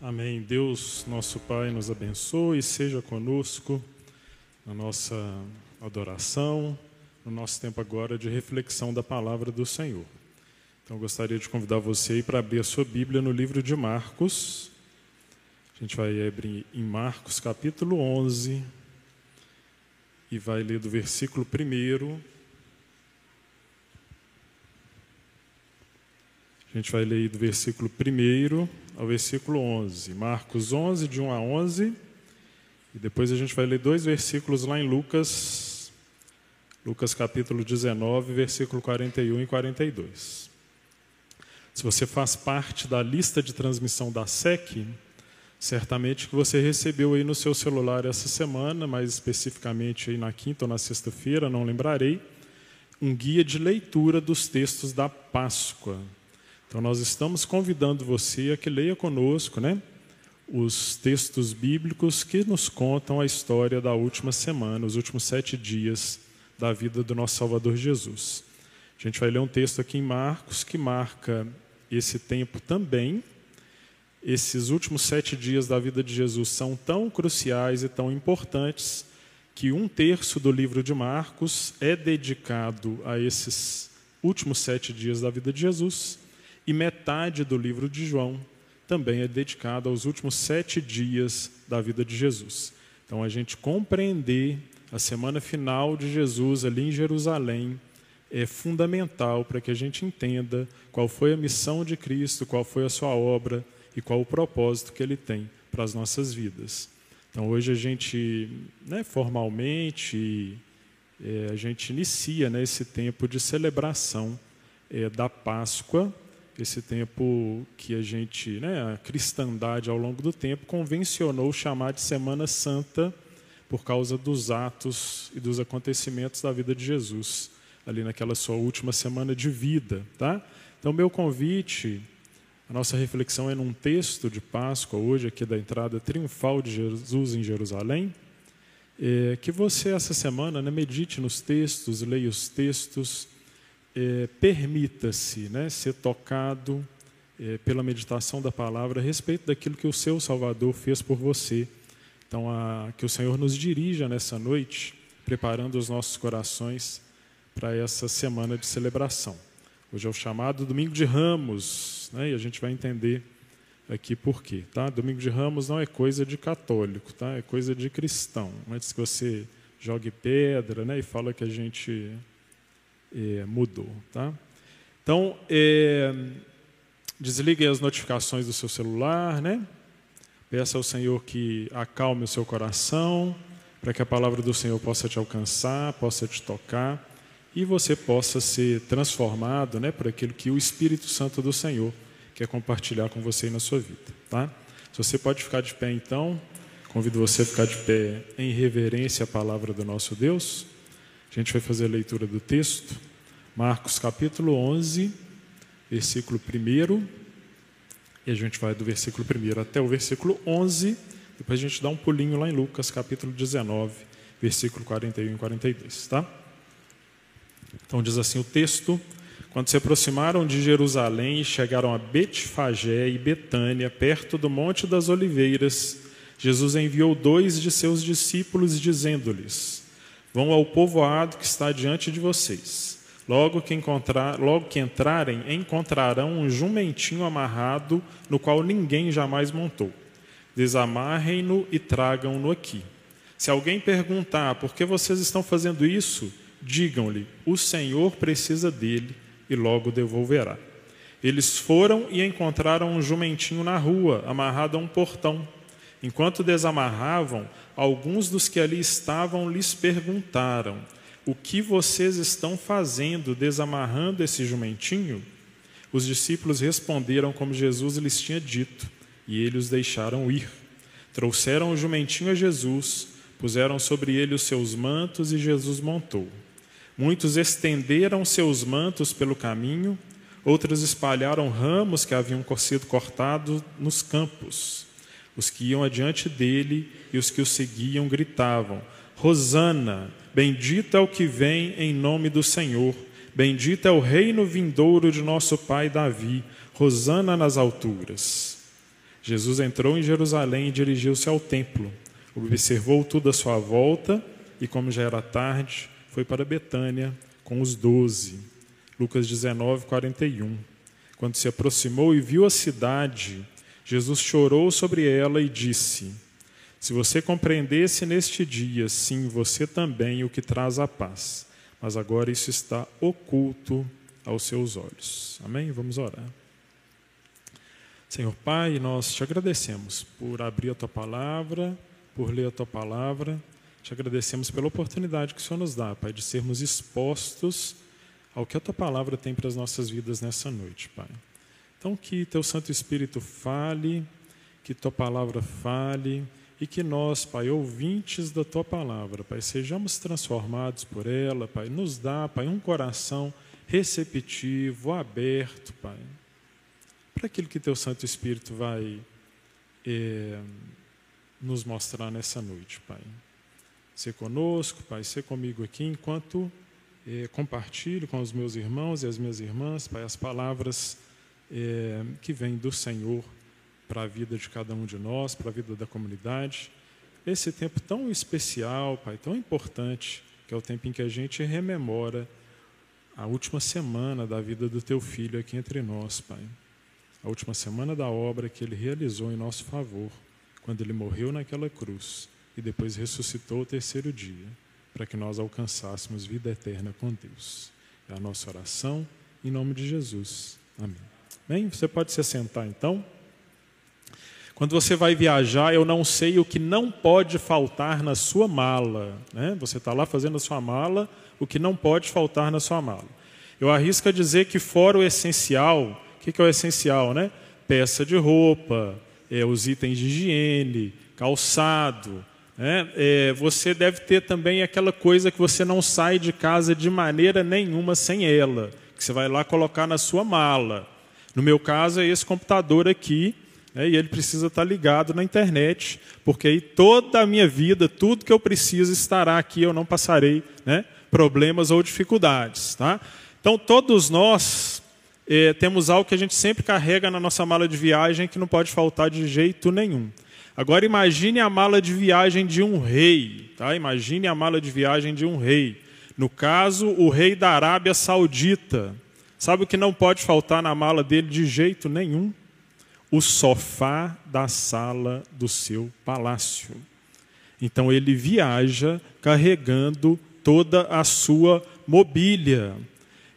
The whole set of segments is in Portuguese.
Amém. Deus, nosso Pai, nos abençoe e seja conosco na nossa adoração, no nosso tempo agora de reflexão da palavra do Senhor. Então, gostaria de convidar você para abrir a sua Bíblia no livro de Marcos. A gente vai abrir em Marcos, capítulo 11, e vai ler do versículo 1 gente vai ler do versículo 1 ao versículo 11. Marcos 11, de 1 a 11. E depois a gente vai ler dois versículos lá em Lucas, Lucas capítulo 19, versículo 41 e 42. Se você faz parte da lista de transmissão da SEC, certamente que você recebeu aí no seu celular essa semana, mais especificamente aí na quinta ou na sexta-feira, não lembrarei, um guia de leitura dos textos da Páscoa. Então, nós estamos convidando você a que leia conosco né, os textos bíblicos que nos contam a história da última semana, os últimos sete dias da vida do nosso Salvador Jesus. A gente vai ler um texto aqui em Marcos que marca esse tempo também. Esses últimos sete dias da vida de Jesus são tão cruciais e tão importantes que um terço do livro de Marcos é dedicado a esses últimos sete dias da vida de Jesus e metade do livro de João também é dedicado aos últimos sete dias da vida de Jesus. Então, a gente compreender a semana final de Jesus ali em Jerusalém é fundamental para que a gente entenda qual foi a missão de Cristo, qual foi a sua obra e qual o propósito que ele tem para as nossas vidas. Então, hoje a gente, né, formalmente, é, a gente inicia né, esse tempo de celebração é, da Páscoa esse tempo que a gente, né, a cristandade ao longo do tempo convencionou chamar de Semana Santa por causa dos atos e dos acontecimentos da vida de Jesus, ali naquela sua última semana de vida, tá? Então meu convite, a nossa reflexão é num texto de Páscoa hoje aqui da entrada triunfal de Jesus em Jerusalém, é, que você essa semana né, medite nos textos, leia os textos é, permita-se né, ser tocado é, pela meditação da palavra a respeito daquilo que o seu Salvador fez por você. Então, a, que o Senhor nos dirija nessa noite, preparando os nossos corações para essa semana de celebração. Hoje é o chamado Domingo de Ramos, né, e a gente vai entender aqui por quê. Tá? Domingo de Ramos não é coisa de católico, tá? é coisa de cristão. Antes que você jogue pedra né, e fala que a gente é, mudou. Tá? Então, é, desligue as notificações do seu celular, né? Peça ao Senhor que acalme o seu coração, para que a palavra do Senhor possa te alcançar, possa te tocar e você possa ser transformado né, por aquilo que o Espírito Santo do Senhor quer compartilhar com você na sua vida. Tá? Se você pode ficar de pé então, convido você a ficar de pé em reverência à palavra do nosso Deus. A gente vai fazer a leitura do texto, Marcos capítulo 11, versículo 1. E a gente vai do versículo 1 até o versículo 11. Depois a gente dá um pulinho lá em Lucas capítulo 19, versículo 41 e 42, tá? Então diz assim o texto: Quando se aproximaram de Jerusalém e chegaram a Betfagé e Betânia, perto do Monte das Oliveiras, Jesus enviou dois de seus discípulos, dizendo-lhes: Vão ao povoado que está diante de vocês. Logo que, encontrar, logo que entrarem, encontrarão um jumentinho amarrado, no qual ninguém jamais montou. Desamarrem-no e tragam-no aqui. Se alguém perguntar por que vocês estão fazendo isso, digam-lhe: o Senhor precisa dele e logo devolverá. Eles foram e encontraram um jumentinho na rua, amarrado a um portão. Enquanto desamarravam, alguns dos que ali estavam lhes perguntaram: O que vocês estão fazendo desamarrando esse jumentinho? Os discípulos responderam como Jesus lhes tinha dito, e eles os deixaram ir. Trouxeram o jumentinho a Jesus, puseram sobre ele os seus mantos e Jesus montou. Muitos estenderam seus mantos pelo caminho, outros espalharam ramos que haviam sido cortados nos campos. Os que iam adiante dele e os que o seguiam gritavam: Hosana, bendito é o que vem em nome do Senhor, bendito é o reino vindouro de nosso pai Davi, Hosana nas alturas. Jesus entrou em Jerusalém e dirigiu-se ao templo. Observou tudo à sua volta e, como já era tarde, foi para Betânia com os doze. Lucas 19, 41. Quando se aproximou e viu a cidade, Jesus chorou sobre ela e disse: Se você compreendesse neste dia, sim, você também o que traz a paz. Mas agora isso está oculto aos seus olhos. Amém? Vamos orar. Senhor Pai, nós te agradecemos por abrir a tua palavra, por ler a tua palavra. Te agradecemos pela oportunidade que o Senhor nos dá, Pai, de sermos expostos ao que a tua palavra tem para as nossas vidas nessa noite, Pai. Então, que teu Santo Espírito fale, que tua palavra fale e que nós, Pai, ouvintes da tua palavra, Pai, sejamos transformados por ela, Pai. Nos dá, Pai, um coração receptivo, aberto, Pai para aquilo que teu Santo Espírito vai é, nos mostrar nessa noite, Pai. Ser conosco, Pai, ser comigo aqui enquanto é, compartilho com os meus irmãos e as minhas irmãs, Pai, as palavras é, que vêm do Senhor para a vida de cada um de nós, para a vida da comunidade. Esse tempo tão especial, Pai, tão importante, que é o tempo em que a gente rememora a última semana da vida do Teu Filho aqui entre nós, Pai a última semana da obra que ele realizou em nosso favor, quando ele morreu naquela cruz e depois ressuscitou o terceiro dia, para que nós alcançássemos vida eterna com Deus. É a nossa oração em nome de Jesus. Amém. Bem, você pode se assentar então. Quando você vai viajar, eu não sei o que não pode faltar na sua mala. Né? Você está lá fazendo a sua mala, o que não pode faltar na sua mala. Eu arrisco a dizer que, fora o essencial, que, que é o essencial, né? Peça de roupa, é, os itens de higiene, calçado. Né? É, você deve ter também aquela coisa que você não sai de casa de maneira nenhuma sem ela, que você vai lá colocar na sua mala. No meu caso, é esse computador aqui, né? e ele precisa estar ligado na internet, porque aí toda a minha vida, tudo que eu preciso estará aqui, eu não passarei né? problemas ou dificuldades. Tá? Então, todos nós eh, temos algo que a gente sempre carrega na nossa mala de viagem que não pode faltar de jeito nenhum. Agora imagine a mala de viagem de um rei, tá? Imagine a mala de viagem de um rei. No caso, o rei da Arábia Saudita. Sabe o que não pode faltar na mala dele de jeito nenhum? O sofá da sala do seu palácio. Então ele viaja carregando toda a sua mobília.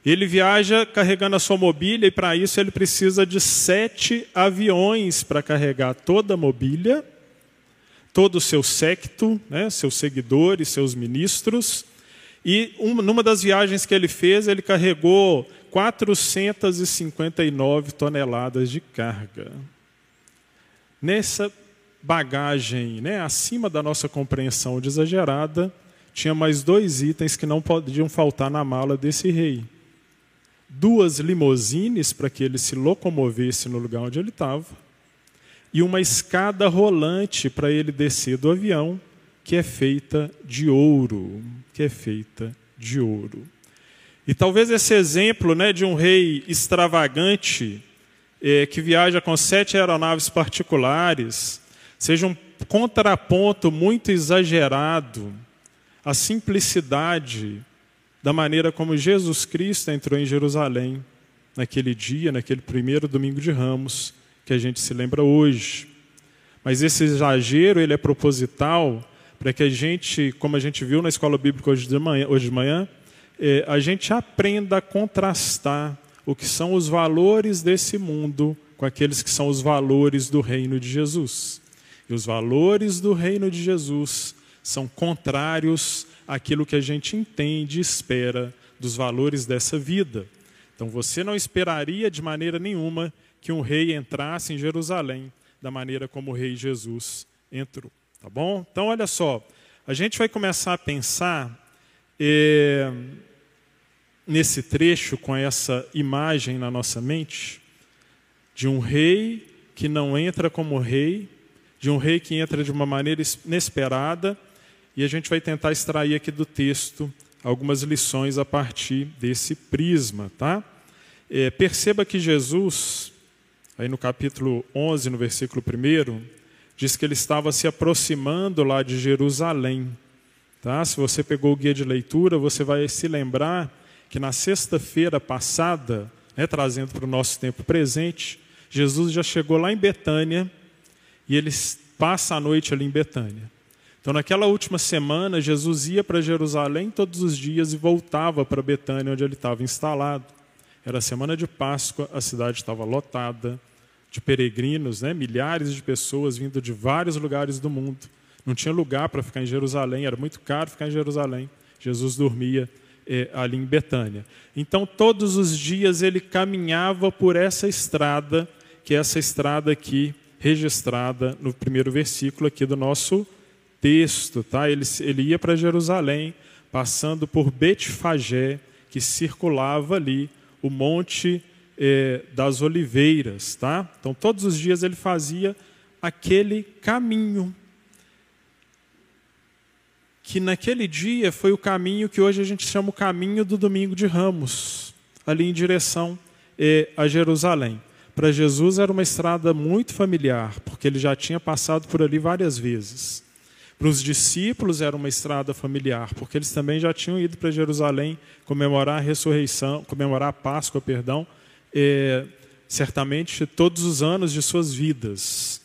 Ele viaja carregando a sua mobília e para isso ele precisa de sete aviões para carregar toda a mobília, todo o seu secto, né, seus seguidores, seus ministros. E uma, numa das viagens que ele fez, ele carregou 459 toneladas de carga. Nessa bagagem, né, acima da nossa compreensão exagerada, tinha mais dois itens que não podiam faltar na mala desse rei duas limousines para que ele se locomovesse no lugar onde ele estava, e uma escada rolante para ele descer do avião, que é feita de ouro, que é feita de ouro. E talvez esse exemplo né, de um rei extravagante, é, que viaja com sete aeronaves particulares, seja um contraponto muito exagerado à simplicidade da maneira como Jesus Cristo entrou em Jerusalém naquele dia, naquele primeiro domingo de Ramos, que a gente se lembra hoje. Mas esse exagero ele é proposital para que a gente, como a gente viu na escola bíblica hoje de manhã, hoje de manhã é, a gente aprenda a contrastar o que são os valores desse mundo com aqueles que são os valores do reino de Jesus. E os valores do reino de Jesus são contrários aquilo que a gente entende e espera dos valores dessa vida. Então você não esperaria de maneira nenhuma que um rei entrasse em Jerusalém da maneira como o rei Jesus entrou. Tá bom? Então olha só, a gente vai começar a pensar é, nesse trecho com essa imagem na nossa mente de um rei que não entra como rei, de um rei que entra de uma maneira inesperada e a gente vai tentar extrair aqui do texto algumas lições a partir desse prisma, tá? É, perceba que Jesus, aí no capítulo 11, no versículo 1, diz que ele estava se aproximando lá de Jerusalém. Tá? Se você pegou o guia de leitura, você vai se lembrar que na sexta-feira passada, né, trazendo para o nosso tempo presente, Jesus já chegou lá em Betânia e ele passa a noite ali em Betânia. Então, naquela última semana, Jesus ia para Jerusalém todos os dias e voltava para Betânia, onde ele estava instalado. Era a semana de Páscoa, a cidade estava lotada de peregrinos, né? milhares de pessoas vindo de vários lugares do mundo. Não tinha lugar para ficar em Jerusalém, era muito caro ficar em Jerusalém. Jesus dormia eh, ali em Betânia. Então, todos os dias ele caminhava por essa estrada, que é essa estrada aqui, registrada no primeiro versículo aqui do nosso texto, tá? Ele, ele ia para Jerusalém, passando por Betfagé, que circulava ali o monte eh, das oliveiras, tá? Então todos os dias ele fazia aquele caminho que naquele dia foi o caminho que hoje a gente chama o caminho do domingo de Ramos, ali em direção eh, a Jerusalém. Para Jesus era uma estrada muito familiar, porque ele já tinha passado por ali várias vezes. Para os discípulos era uma estrada familiar, porque eles também já tinham ido para Jerusalém comemorar a ressurreição, comemorar a Páscoa, perdão, é, certamente todos os anos de suas vidas.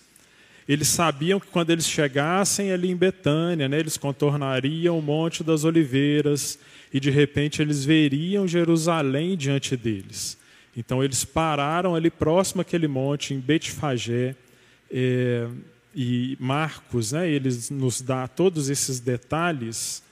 Eles sabiam que quando eles chegassem ali em Betânia, né, eles contornariam o Monte das Oliveiras e de repente eles veriam Jerusalém diante deles. Então eles pararam ali próximo àquele monte, em Betfagé. É, e Marcos, né, ele nos dá todos esses detalhes,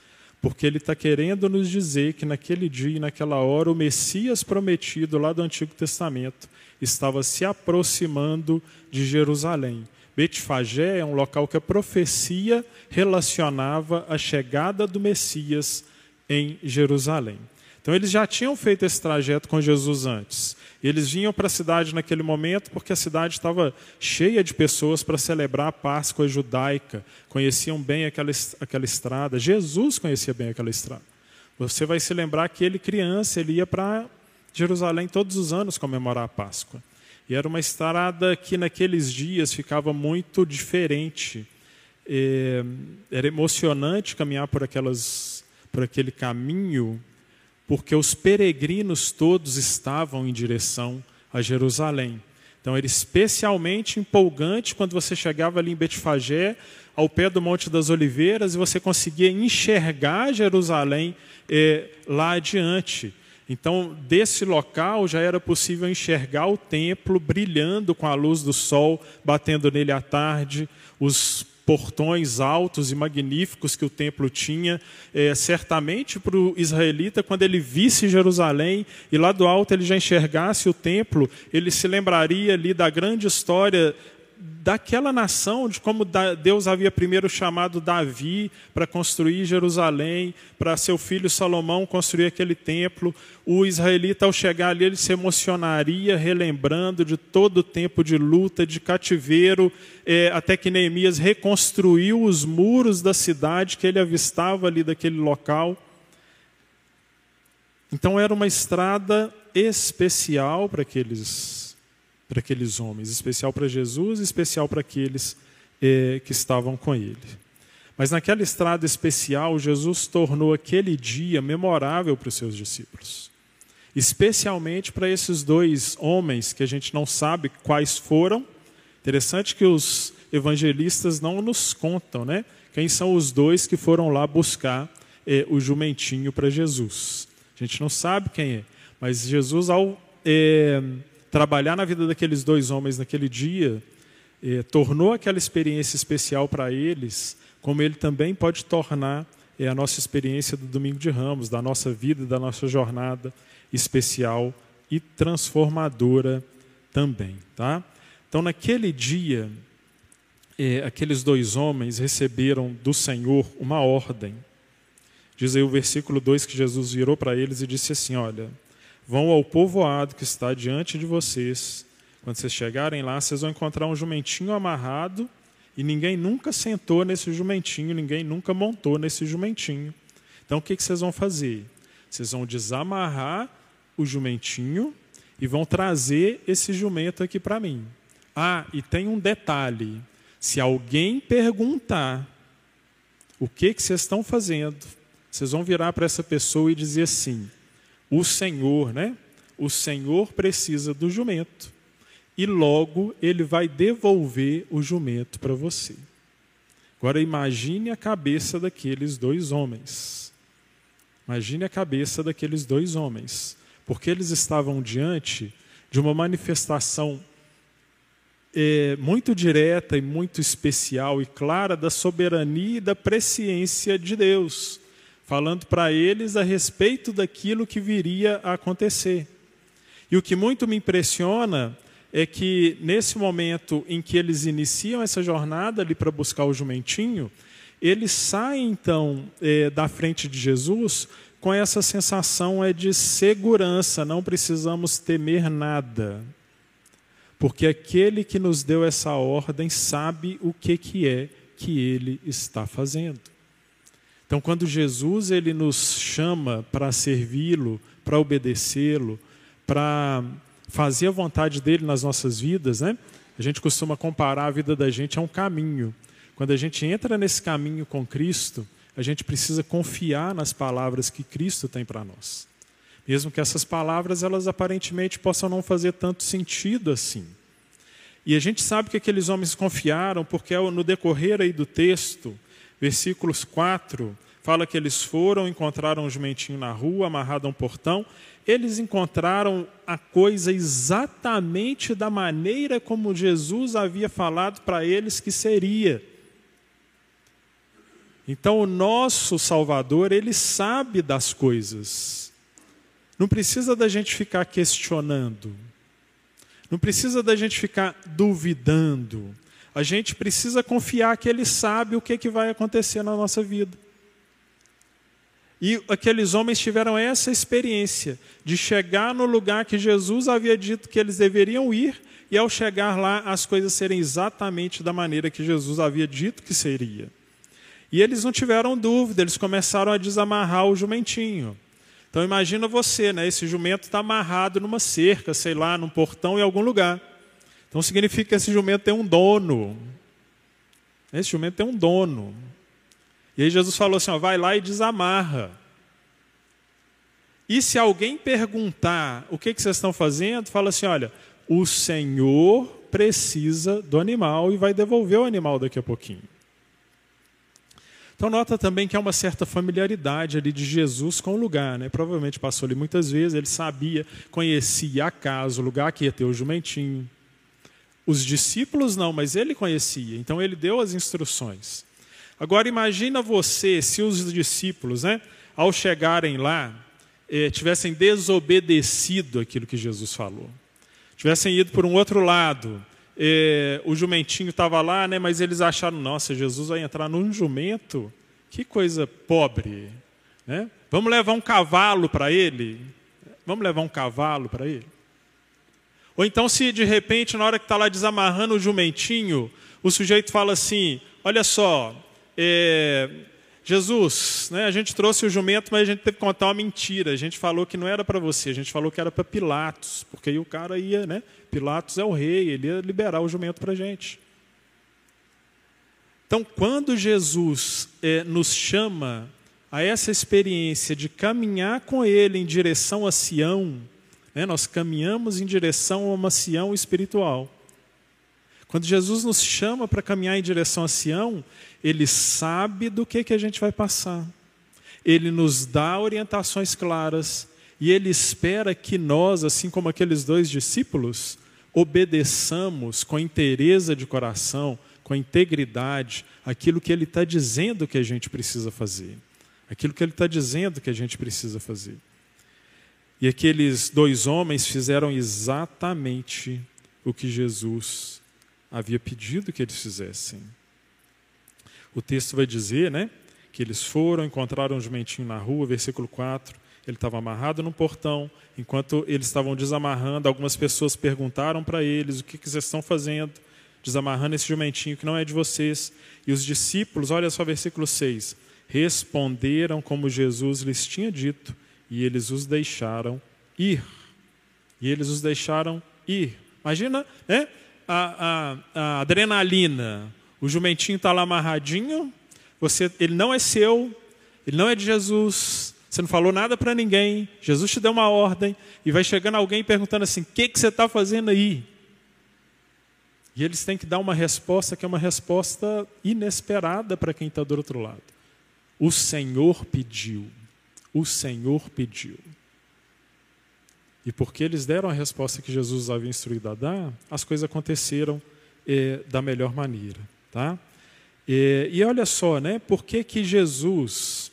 porque ele está querendo nos dizer que naquele dia e naquela hora o Messias prometido lá do Antigo Testamento estava se aproximando de Jerusalém. Betfagé é um local que a profecia relacionava a chegada do Messias em Jerusalém. Então eles já tinham feito esse trajeto com Jesus antes. Eles vinham para a cidade naquele momento porque a cidade estava cheia de pessoas para celebrar a Páscoa judaica, conheciam bem aquela, aquela estrada. Jesus conhecia bem aquela estrada. Você vai se lembrar que ele, criança, ele ia para Jerusalém todos os anos comemorar a Páscoa. E era uma estrada que naqueles dias ficava muito diferente. É, era emocionante caminhar por, aquelas, por aquele caminho porque os peregrinos todos estavam em direção a Jerusalém. Então era especialmente empolgante quando você chegava ali em Betfagé, ao pé do Monte das Oliveiras, e você conseguia enxergar Jerusalém eh, lá adiante. Então, desse local já era possível enxergar o templo brilhando com a luz do sol, batendo nele à tarde, os portões altos e magníficos que o templo tinha. É, certamente para o israelita, quando ele visse Jerusalém e lá do alto ele já enxergasse o templo, ele se lembraria ali da grande história daquela nação, de como Deus havia primeiro chamado Davi para construir Jerusalém, para seu filho Salomão construir aquele templo. O israelita, ao chegar ali, ele se emocionaria, relembrando de todo o tempo de luta, de cativeiro, é, até que Neemias reconstruiu os muros da cidade que ele avistava ali daquele local. Então era uma estrada especial para aqueles para aqueles homens, especial para Jesus, especial para aqueles eh, que estavam com ele. Mas naquela estrada especial, Jesus tornou aquele dia memorável para os seus discípulos. Especialmente para esses dois homens que a gente não sabe quais foram. Interessante que os evangelistas não nos contam, né? Quem são os dois que foram lá buscar eh, o jumentinho para Jesus? A gente não sabe quem é, mas Jesus, ao eh, trabalhar na vida daqueles dois homens naquele dia eh, tornou aquela experiência especial para eles, como ele também pode tornar eh, a nossa experiência do Domingo de Ramos, da nossa vida, da nossa jornada especial e transformadora também, tá? Então, naquele dia, eh, aqueles dois homens receberam do Senhor uma ordem. Diz aí o versículo 2 que Jesus virou para eles e disse assim: Olha, Vão ao povoado que está diante de vocês. Quando vocês chegarem lá, vocês vão encontrar um jumentinho amarrado e ninguém nunca sentou nesse jumentinho, ninguém nunca montou nesse jumentinho. Então o que, vocês vão fazer? Vocês vão desamarrar o jumentinho e vão trazer esse jumento aqui para mim. Ah, e tem um detalhe: se alguém perguntar o que, que vocês estão fazendo, vocês vão virar para essa pessoa e dizer assim: o Senhor, né? O Senhor precisa do jumento e logo ele vai devolver o jumento para você. Agora imagine a cabeça daqueles dois homens. Imagine a cabeça daqueles dois homens, porque eles estavam diante de uma manifestação é, muito direta e muito especial e clara da soberania e da presciência de Deus, falando para eles a respeito daquilo que viria a acontecer. E o que muito me impressiona é que nesse momento em que eles iniciam essa jornada ali para buscar o jumentinho, eles saem então é, da frente de Jesus com essa sensação é de segurança, não precisamos temer nada, porque aquele que nos deu essa ordem sabe o que, que é que ele está fazendo. Então, quando Jesus ele nos chama para servi-lo, para obedecê-lo, para fazer a vontade dele nas nossas vidas, né? A gente costuma comparar a vida da gente a um caminho. Quando a gente entra nesse caminho com Cristo, a gente precisa confiar nas palavras que Cristo tem para nós. Mesmo que essas palavras elas aparentemente possam não fazer tanto sentido assim. E a gente sabe que aqueles homens confiaram porque no decorrer aí do texto, versículos 4, fala que eles foram, encontraram um jumentinho na rua, amarrado a um portão, eles encontraram a coisa exatamente da maneira como Jesus havia falado para eles que seria. Então, o nosso Salvador, ele sabe das coisas. Não precisa da gente ficar questionando. Não precisa da gente ficar duvidando. A gente precisa confiar que ele sabe o que, que vai acontecer na nossa vida. E aqueles homens tiveram essa experiência de chegar no lugar que Jesus havia dito que eles deveriam ir, e ao chegar lá, as coisas serem exatamente da maneira que Jesus havia dito que seria. E eles não tiveram dúvida, eles começaram a desamarrar o jumentinho. Então imagina você, né? Esse jumento está amarrado numa cerca, sei lá, num portão em algum lugar. Então significa que esse jumento tem um dono. Esse jumento tem um dono. E aí Jesus falou assim: ó, vai lá e desamarra. E se alguém perguntar o que, que vocês estão fazendo, fala assim: olha, o Senhor precisa do animal e vai devolver o animal daqui a pouquinho. Então nota também que há uma certa familiaridade ali de Jesus com o lugar, né? Provavelmente passou ali muitas vezes, ele sabia, conhecia a casa, o lugar que ia ter o jumentinho. Os discípulos não, mas ele conhecia, então ele deu as instruções. Agora imagina você se os discípulos, né, ao chegarem lá, eh, tivessem desobedecido aquilo que Jesus falou, tivessem ido por um outro lado. Eh, o jumentinho estava lá, né, mas eles acharam, nossa, Jesus vai entrar num jumento? Que coisa pobre. Né? Vamos levar um cavalo para ele? Vamos levar um cavalo para ele? Ou então, se de repente, na hora que está lá desamarrando o jumentinho, o sujeito fala assim: Olha só, é, Jesus, né, a gente trouxe o jumento, mas a gente teve que contar uma mentira. A gente falou que não era para você, a gente falou que era para Pilatos, porque aí o cara ia, né? Pilatos é o rei, ele ia liberar o jumento para a gente. Então, quando Jesus é, nos chama a essa experiência de caminhar com Ele em direção a Sião, né, nós caminhamos em direção a uma Sião espiritual. Quando Jesus nos chama para caminhar em direção a Sião, Ele sabe do que, que a gente vai passar. Ele nos dá orientações claras e Ele espera que nós, assim como aqueles dois discípulos, obedeçamos com inteireza de coração, com integridade, aquilo que Ele está dizendo que a gente precisa fazer. Aquilo que Ele está dizendo que a gente precisa fazer. E aqueles dois homens fizeram exatamente o que Jesus havia pedido que eles fizessem. O texto vai dizer, né, que eles foram, encontraram um jumentinho na rua, versículo 4. Ele estava amarrado no portão. Enquanto eles estavam desamarrando, algumas pessoas perguntaram para eles: o que, que vocês estão fazendo? Desamarrando esse jumentinho que não é de vocês. E os discípulos, olha só versículo 6, responderam como Jesus lhes tinha dito, e eles os deixaram ir. E eles os deixaram ir. Imagina né? A, a, a adrenalina. O jumentinho está lá amarradinho, você, ele não é seu, ele não é de Jesus, você não falou nada para ninguém, Jesus te deu uma ordem, e vai chegando alguém perguntando assim: o que, que você está fazendo aí? E eles têm que dar uma resposta que é uma resposta inesperada para quem está do outro lado. O Senhor pediu. O Senhor pediu. E porque eles deram a resposta que Jesus havia instruído a dar, as coisas aconteceram eh, da melhor maneira. Tá? E, e olha só, né? Por que, que Jesus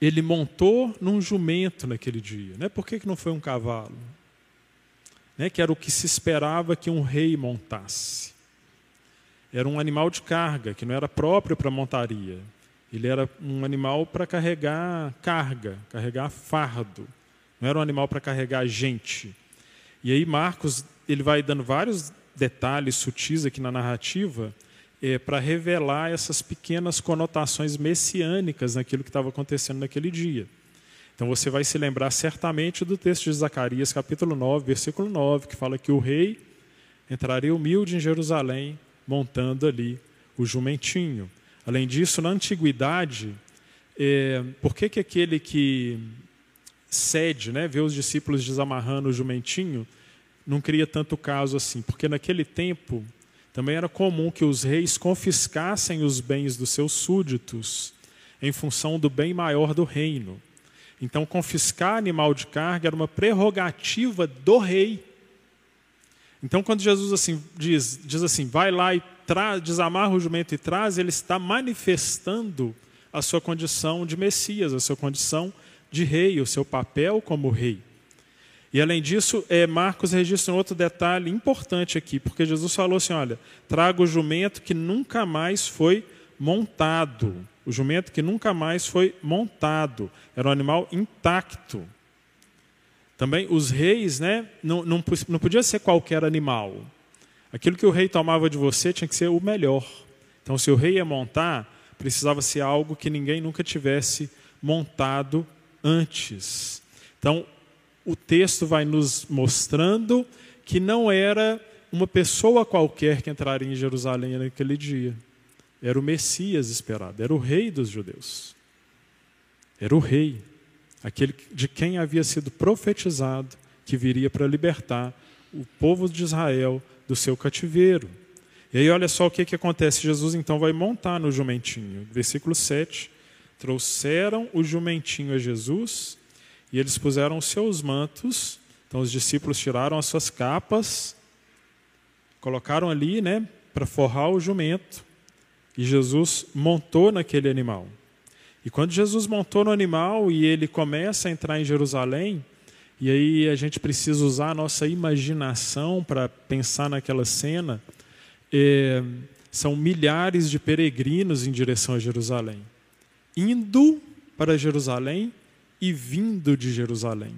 ele montou num jumento naquele dia? Né? Por que, que não foi um cavalo? né, que era o que se esperava que um rei montasse. Era um animal de carga, que não era próprio para montaria. Ele era um animal para carregar carga, carregar fardo. Não era um animal para carregar gente. E aí Marcos ele vai dando vários detalhes sutis aqui na narrativa é, para revelar essas pequenas conotações messiânicas naquilo que estava acontecendo naquele dia. Então você vai se lembrar certamente do texto de Zacarias, capítulo 9, versículo 9, que fala que o rei entraria humilde em Jerusalém, montando ali o jumentinho. Além disso, na antiguidade, é, por que, que aquele que cede, né, vê os discípulos desamarrando o jumentinho, não cria tanto caso assim? Porque naquele tempo também era comum que os reis confiscassem os bens dos seus súditos em função do bem maior do reino. Então, confiscar animal de carga era uma prerrogativa do rei. Então, quando Jesus assim diz, diz assim, vai lá e desamarra o jumento e traz, ele está manifestando a sua condição de Messias, a sua condição de rei, o seu papel como rei. E além disso, é, Marcos registra um outro detalhe importante aqui, porque Jesus falou assim: olha, traga o jumento que nunca mais foi montado o jumento que nunca mais foi montado, era um animal intacto. Também os reis, né, não, não, não podia ser qualquer animal. Aquilo que o rei tomava de você tinha que ser o melhor. Então, se o rei ia montar, precisava ser algo que ninguém nunca tivesse montado antes. Então, o texto vai nos mostrando que não era uma pessoa qualquer que entraria em Jerusalém naquele dia. Era o Messias esperado, era o rei dos judeus. Era o rei, aquele de quem havia sido profetizado que viria para libertar o povo de Israel do seu cativeiro. E aí olha só o que, que acontece. Jesus então vai montar no jumentinho. Versículo 7. Trouxeram o jumentinho a Jesus e eles puseram os seus mantos. Então os discípulos tiraram as suas capas, colocaram ali, né, para forrar o jumento. E Jesus montou naquele animal. E quando Jesus montou no animal e ele começa a entrar em Jerusalém, e aí a gente precisa usar a nossa imaginação para pensar naquela cena, é, são milhares de peregrinos em direção a Jerusalém, indo para Jerusalém e vindo de Jerusalém.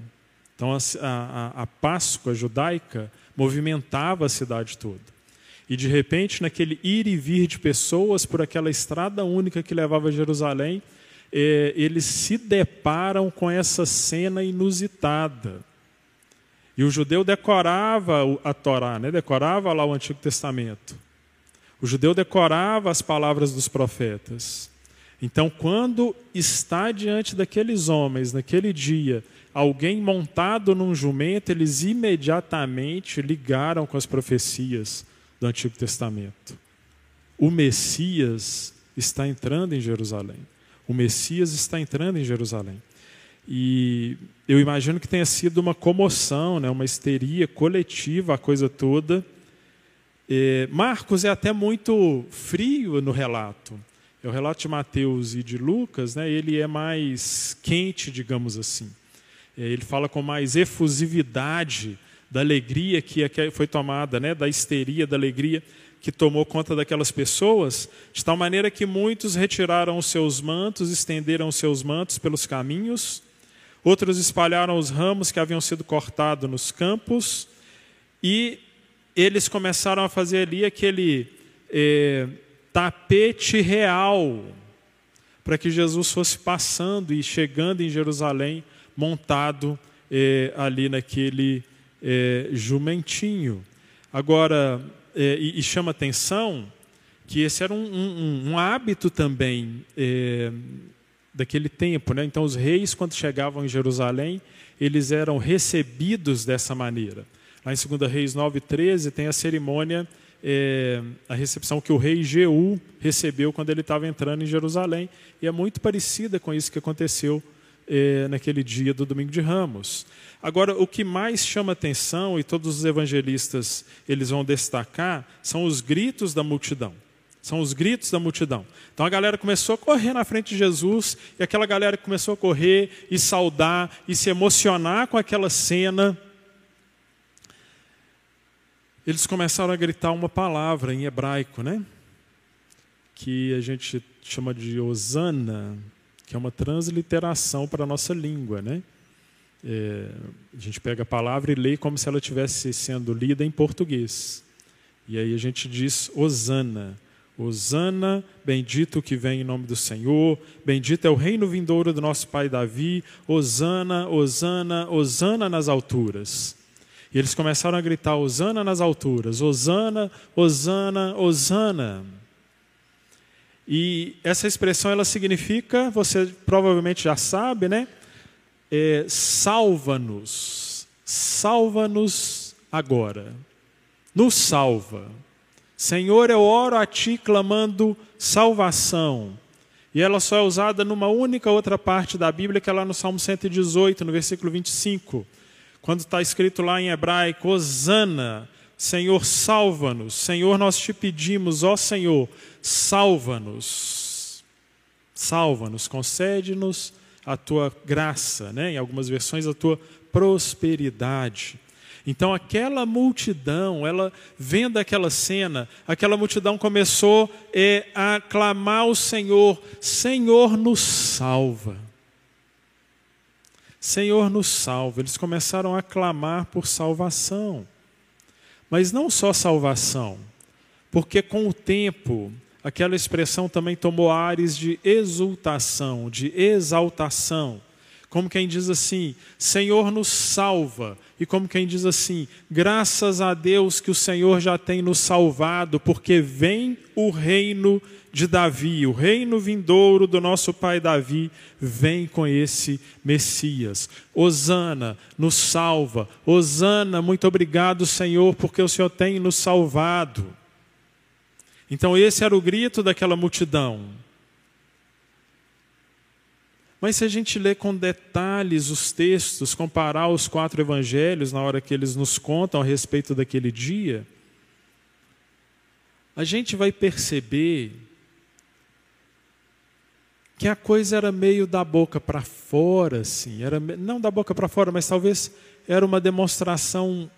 Então a, a, a Páscoa judaica movimentava a cidade toda. E de repente, naquele ir e vir de pessoas por aquela estrada única que levava a Jerusalém, é, eles se deparam com essa cena inusitada. E o judeu decorava a Torá, né? decorava lá o Antigo Testamento. O judeu decorava as palavras dos profetas. Então, quando está diante daqueles homens, naquele dia, alguém montado num jumento, eles imediatamente ligaram com as profecias do Antigo Testamento. O Messias está entrando em Jerusalém. O Messias está entrando em Jerusalém. E eu imagino que tenha sido uma comoção, né, uma histeria coletiva, a coisa toda. É, Marcos é até muito frio no relato. O relato de Mateus e de Lucas, né, ele é mais quente, digamos assim. É, ele fala com mais efusividade da alegria que foi tomada, né, da histeria, da alegria que tomou conta daquelas pessoas, de tal maneira que muitos retiraram os seus mantos, estenderam os seus mantos pelos caminhos, outros espalharam os ramos que haviam sido cortados nos campos, e eles começaram a fazer ali aquele é, tapete real, para que Jesus fosse passando e chegando em Jerusalém montado é, ali naquele é, jumentinho. Agora, é, e, chama atenção que esse era um, um, um hábito também é, daquele tempo. Né? Então, os reis, quando chegavam em Jerusalém, eles eram recebidos dessa maneira. Lá em 2 Reis 9,13 tem a cerimônia, é, a recepção que o rei Jeú recebeu quando ele estava entrando em Jerusalém. E é muito parecida com isso que aconteceu é, naquele dia do Domingo de Ramos. Agora, o que mais chama atenção, e todos os evangelistas eles vão destacar, são os gritos da multidão. São os gritos da multidão. Então a galera começou a correr na frente de Jesus, e aquela galera começou a correr e saudar e se emocionar com aquela cena. Eles começaram a gritar uma palavra em hebraico, né? Que a gente chama de Osana, que é uma transliteração para a nossa língua, né? É, a gente pega a palavra e lê como se ela estivesse sendo lida em português. E aí a gente diz Osana. Osana, bendito que vem em nome do Senhor, bendito é o reino vindouro do nosso pai Davi, Osana, Osana, Osana nas alturas. E eles começaram a gritar: Osana nas alturas, Osana, Osana, Osana. E essa expressão ela significa, você provavelmente já sabe, né? É, salva-nos, salva-nos agora, nos salva. Senhor, eu oro a Ti clamando salvação. E ela só é usada numa única outra parte da Bíblia, que é lá no Salmo 118, no versículo 25. Quando está escrito lá em hebraico, Osana, Senhor, salva-nos. Senhor, nós te pedimos, ó Senhor, salva-nos. Salva-nos, concede-nos a tua graça, né? em algumas versões, a tua prosperidade. Então aquela multidão, ela vendo aquela cena, aquela multidão começou é, a clamar ao Senhor: Senhor, nos salva. Senhor, nos salva. Eles começaram a clamar por salvação. Mas não só salvação, porque com o tempo aquela expressão também tomou ares de exultação, de exaltação. Como quem diz assim: Senhor nos salva. E como quem diz assim: graças a Deus que o Senhor já tem nos salvado, porque vem o reino de Davi, o reino vindouro do nosso pai Davi, vem com esse Messias. Osana, nos salva. Osana, muito obrigado, Senhor, porque o Senhor tem nos salvado. Então, esse era o grito daquela multidão. Mas se a gente ler com detalhes os textos, comparar os quatro evangelhos na hora que eles nos contam a respeito daquele dia, a gente vai perceber que a coisa era meio da boca para fora, assim, era não da boca para fora, mas talvez era uma demonstração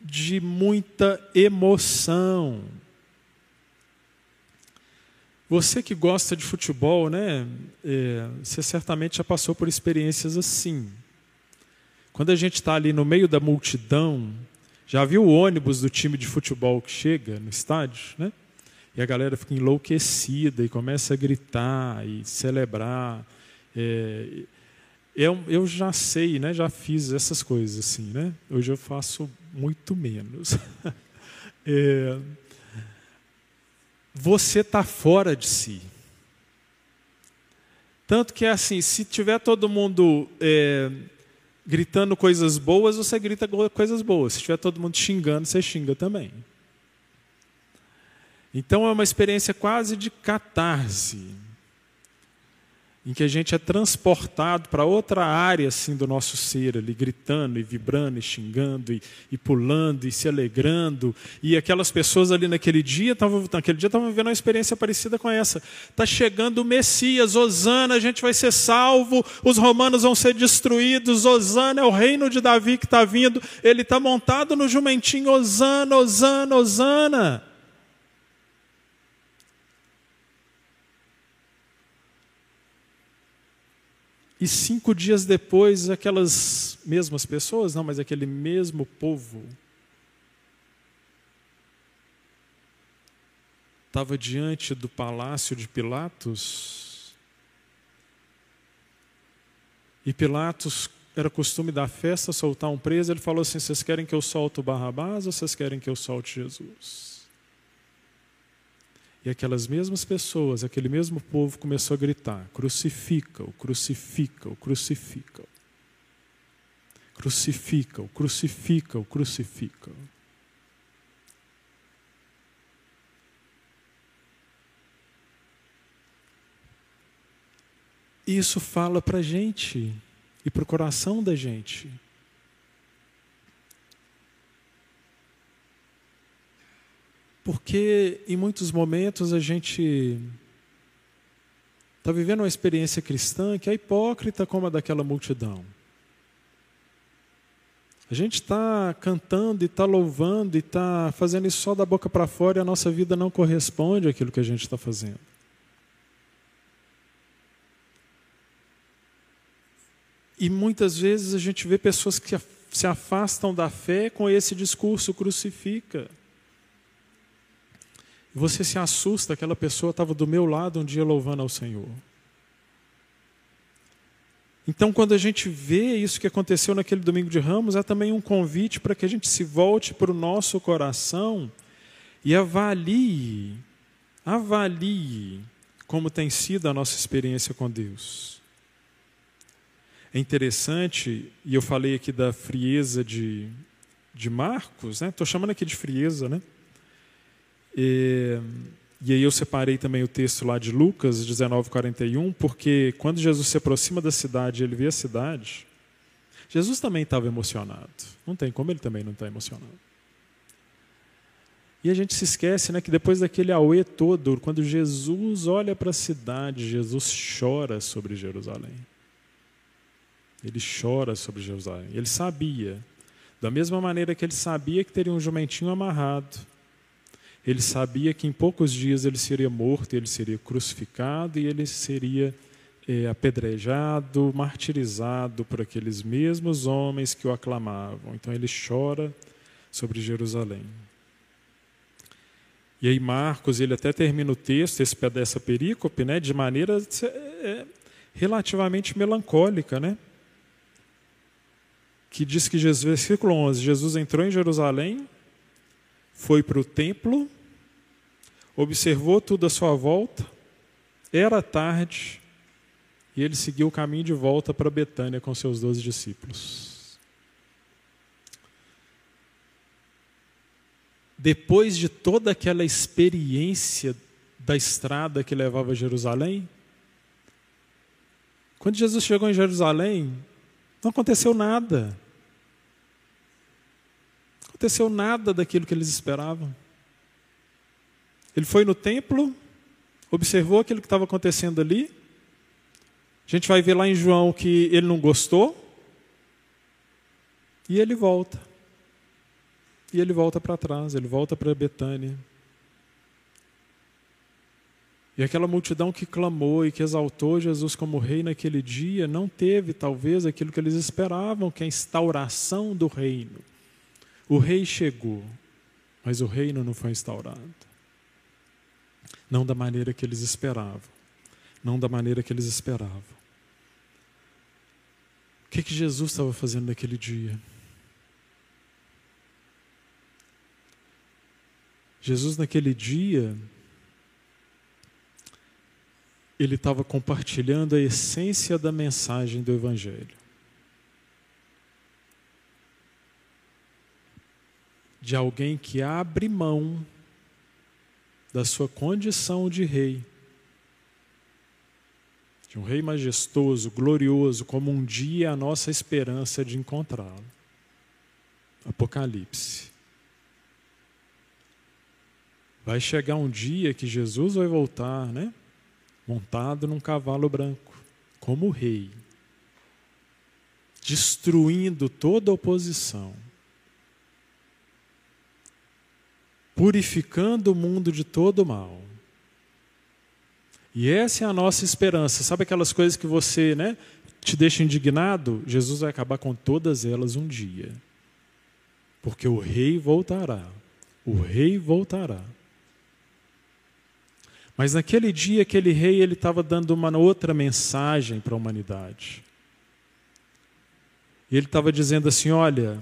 de muita emoção, você que gosta de futebol, né? É, você certamente já passou por experiências assim. Quando a gente está ali no meio da multidão, já viu o ônibus do time de futebol que chega no estádio, né? E a galera fica enlouquecida e começa a gritar e celebrar. É, eu, eu já sei, né? Já fiz essas coisas assim, né? Hoje eu faço muito menos. é, você está fora de si. Tanto que é assim, se tiver todo mundo é, gritando coisas boas, você grita coisas boas. Se tiver todo mundo xingando, você xinga também. Então é uma experiência quase de catarse em que a gente é transportado para outra área assim do nosso ser, ali gritando e vibrando e xingando e, e pulando e se alegrando. E aquelas pessoas ali naquele dia naquele dia estavam vivendo uma experiência parecida com essa. Está chegando o Messias, Osana, a gente vai ser salvo, os romanos vão ser destruídos, Osana é o reino de Davi que está vindo, ele está montado no jumentinho, Osana, Osana, Osana. E cinco dias depois, aquelas mesmas pessoas, não, mas aquele mesmo povo, estava diante do palácio de Pilatos. E Pilatos era costume da festa soltar um preso, ele falou assim: vocês querem que eu solte o Barrabás ou vocês querem que eu solte Jesus? E aquelas mesmas pessoas, aquele mesmo povo começou a gritar: crucifica-o, crucifica-o, crucifica-o. Crucifica-o, crucifica-o, crucifica-o. Isso fala para a gente e para o coração da gente. Porque em muitos momentos a gente está vivendo uma experiência cristã que é hipócrita como a daquela multidão. A gente está cantando e está louvando e está fazendo isso só da boca para fora e a nossa vida não corresponde àquilo que a gente está fazendo. E muitas vezes a gente vê pessoas que se afastam da fé com esse discurso crucifica. Você se assusta, aquela pessoa estava do meu lado um dia louvando ao Senhor. Então, quando a gente vê isso que aconteceu naquele domingo de Ramos, é também um convite para que a gente se volte para o nosso coração e avalie, avalie como tem sido a nossa experiência com Deus. É interessante, e eu falei aqui da frieza de, de Marcos, estou né? chamando aqui de frieza, né? E, e aí eu separei também o texto lá de Lucas 19:41, porque quando Jesus se aproxima da cidade, ele vê a cidade. Jesus também estava emocionado. Não tem como ele também não estar tá emocionado. E a gente se esquece, né, que depois daquele auê todo, quando Jesus olha para a cidade, Jesus chora sobre Jerusalém. Ele chora sobre Jerusalém. Ele sabia, da mesma maneira que ele sabia que teria um jumentinho amarrado, ele sabia que em poucos dias ele seria morto, ele seria crucificado e ele seria é, apedrejado, martirizado por aqueles mesmos homens que o aclamavam. Então ele chora sobre Jerusalém. E aí Marcos, ele até termina o texto, esse dessa perícope, né, de maneira é, relativamente melancólica, né? que diz que Jesus, versículo 11, Jesus entrou em Jerusalém, foi para o templo, observou tudo à sua volta, era tarde, e ele seguiu o caminho de volta para Betânia com seus doze discípulos. Depois de toda aquela experiência da estrada que levava a Jerusalém, quando Jesus chegou em Jerusalém, não aconteceu nada aconteceu nada daquilo que eles esperavam. Ele foi no templo, observou aquilo que estava acontecendo ali. A gente vai ver lá em João que ele não gostou. E ele volta. E ele volta para trás, ele volta para Betânia. E aquela multidão que clamou e que exaltou Jesus como rei naquele dia não teve, talvez, aquilo que eles esperavam, que é a instauração do reino. O rei chegou, mas o reino não foi instaurado. Não da maneira que eles esperavam. Não da maneira que eles esperavam. O que, que Jesus estava fazendo naquele dia? Jesus, naquele dia, ele estava compartilhando a essência da mensagem do Evangelho. de alguém que abre mão da sua condição de rei, de um rei majestoso, glorioso, como um dia a nossa esperança de encontrá-lo. Apocalipse. Vai chegar um dia que Jesus vai voltar, né? Montado num cavalo branco, como rei, destruindo toda oposição purificando o mundo de todo mal. E essa é a nossa esperança. Sabe aquelas coisas que você, né, te deixa indignado? Jesus vai acabar com todas elas um dia. Porque o rei voltará. O rei voltará. Mas naquele dia, aquele rei ele estava dando uma outra mensagem para a humanidade. Ele estava dizendo assim: olha,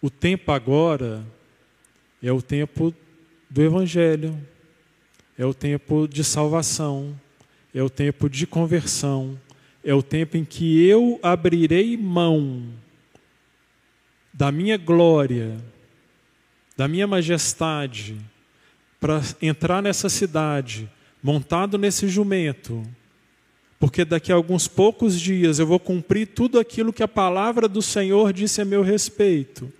o tempo agora é o tempo do Evangelho, é o tempo de salvação, é o tempo de conversão, é o tempo em que eu abrirei mão da minha glória, da minha majestade, para entrar nessa cidade, montado nesse jumento, porque daqui a alguns poucos dias eu vou cumprir tudo aquilo que a palavra do Senhor disse a meu respeito.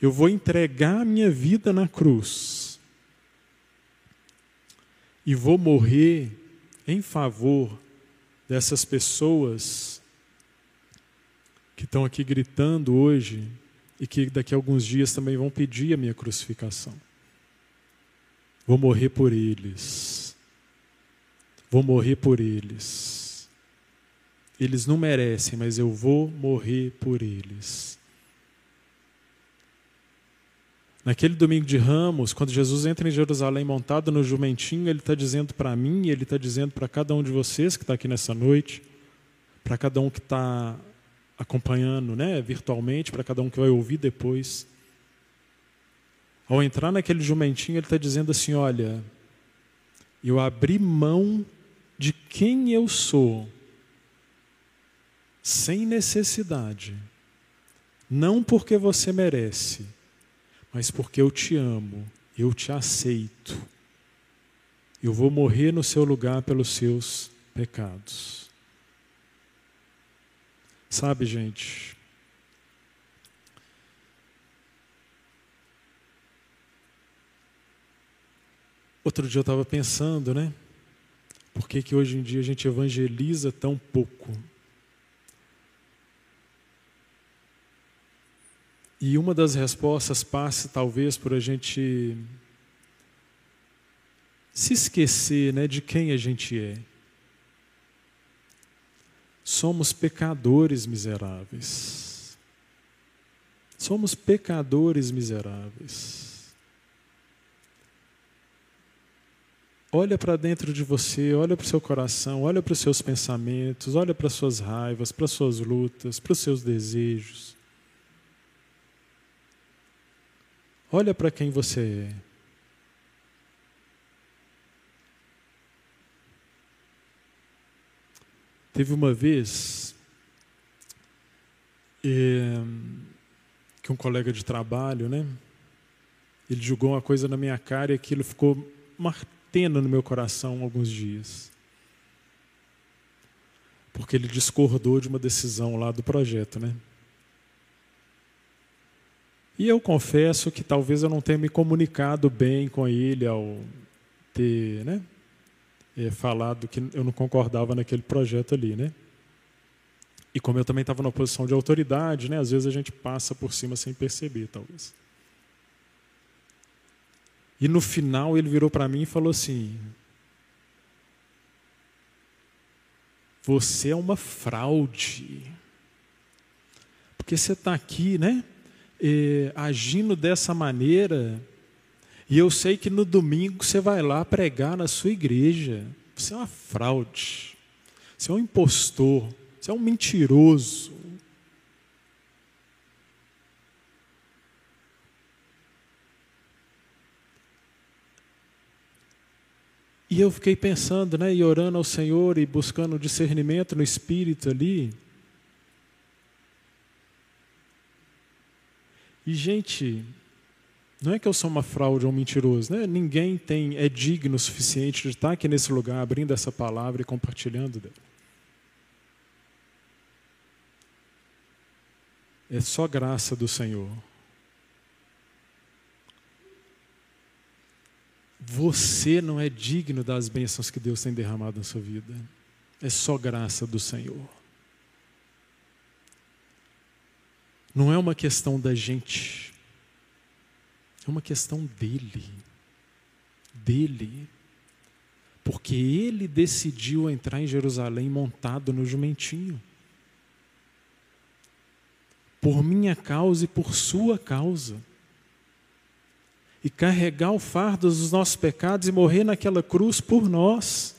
Eu vou entregar a minha vida na cruz e vou morrer em favor dessas pessoas que estão aqui gritando hoje e que daqui a alguns dias também vão pedir a minha crucificação. Vou morrer por eles. Vou morrer por eles. Eles não merecem, mas eu vou morrer por eles. Naquele domingo de Ramos, quando Jesus entra em Jerusalém montado no jumentinho, ele está dizendo para mim, ele está dizendo para cada um de vocês que está aqui nessa noite, para cada um que está acompanhando né, virtualmente, para cada um que vai ouvir depois. Ao entrar naquele jumentinho, ele está dizendo assim: Olha, eu abri mão de quem eu sou, sem necessidade, não porque você merece mas porque eu te amo, eu te aceito. Eu vou morrer no seu lugar pelos seus pecados. Sabe, gente, Outro dia eu estava pensando, né? Por que, que hoje em dia a gente evangeliza tão pouco? E uma das respostas passa talvez por a gente se esquecer né, de quem a gente é. Somos pecadores miseráveis. Somos pecadores miseráveis. Olha para dentro de você, olha para o seu coração, olha para os seus pensamentos, olha para as suas raivas, para as suas lutas, para os seus desejos. Olha para quem você é. Teve uma vez é, que um colega de trabalho, né? Ele jogou uma coisa na minha cara e aquilo ficou martendo no meu coração alguns dias. Porque ele discordou de uma decisão lá do projeto, né? E eu confesso que talvez eu não tenha me comunicado bem com ele ao ter né, é, falado que eu não concordava naquele projeto ali. Né? E como eu também estava na posição de autoridade, né, às vezes a gente passa por cima sem perceber, talvez. E no final ele virou para mim e falou assim: Você é uma fraude. Porque você está aqui, né? Eh, agindo dessa maneira, e eu sei que no domingo você vai lá pregar na sua igreja. Você é uma fraude, você é um impostor, você é um mentiroso. E eu fiquei pensando, né, e orando ao Senhor e buscando discernimento no espírito ali. E, gente, não é que eu sou uma fraude ou um mentiroso, né? Ninguém tem, é digno o suficiente de estar aqui nesse lugar, abrindo essa palavra e compartilhando dela. É só graça do Senhor. Você não é digno das bênçãos que Deus tem derramado na sua vida. É só graça do Senhor. Não é uma questão da gente, é uma questão dele. Dele. Porque ele decidiu entrar em Jerusalém montado no jumentinho. Por minha causa e por sua causa. E carregar o fardo dos nossos pecados e morrer naquela cruz por nós.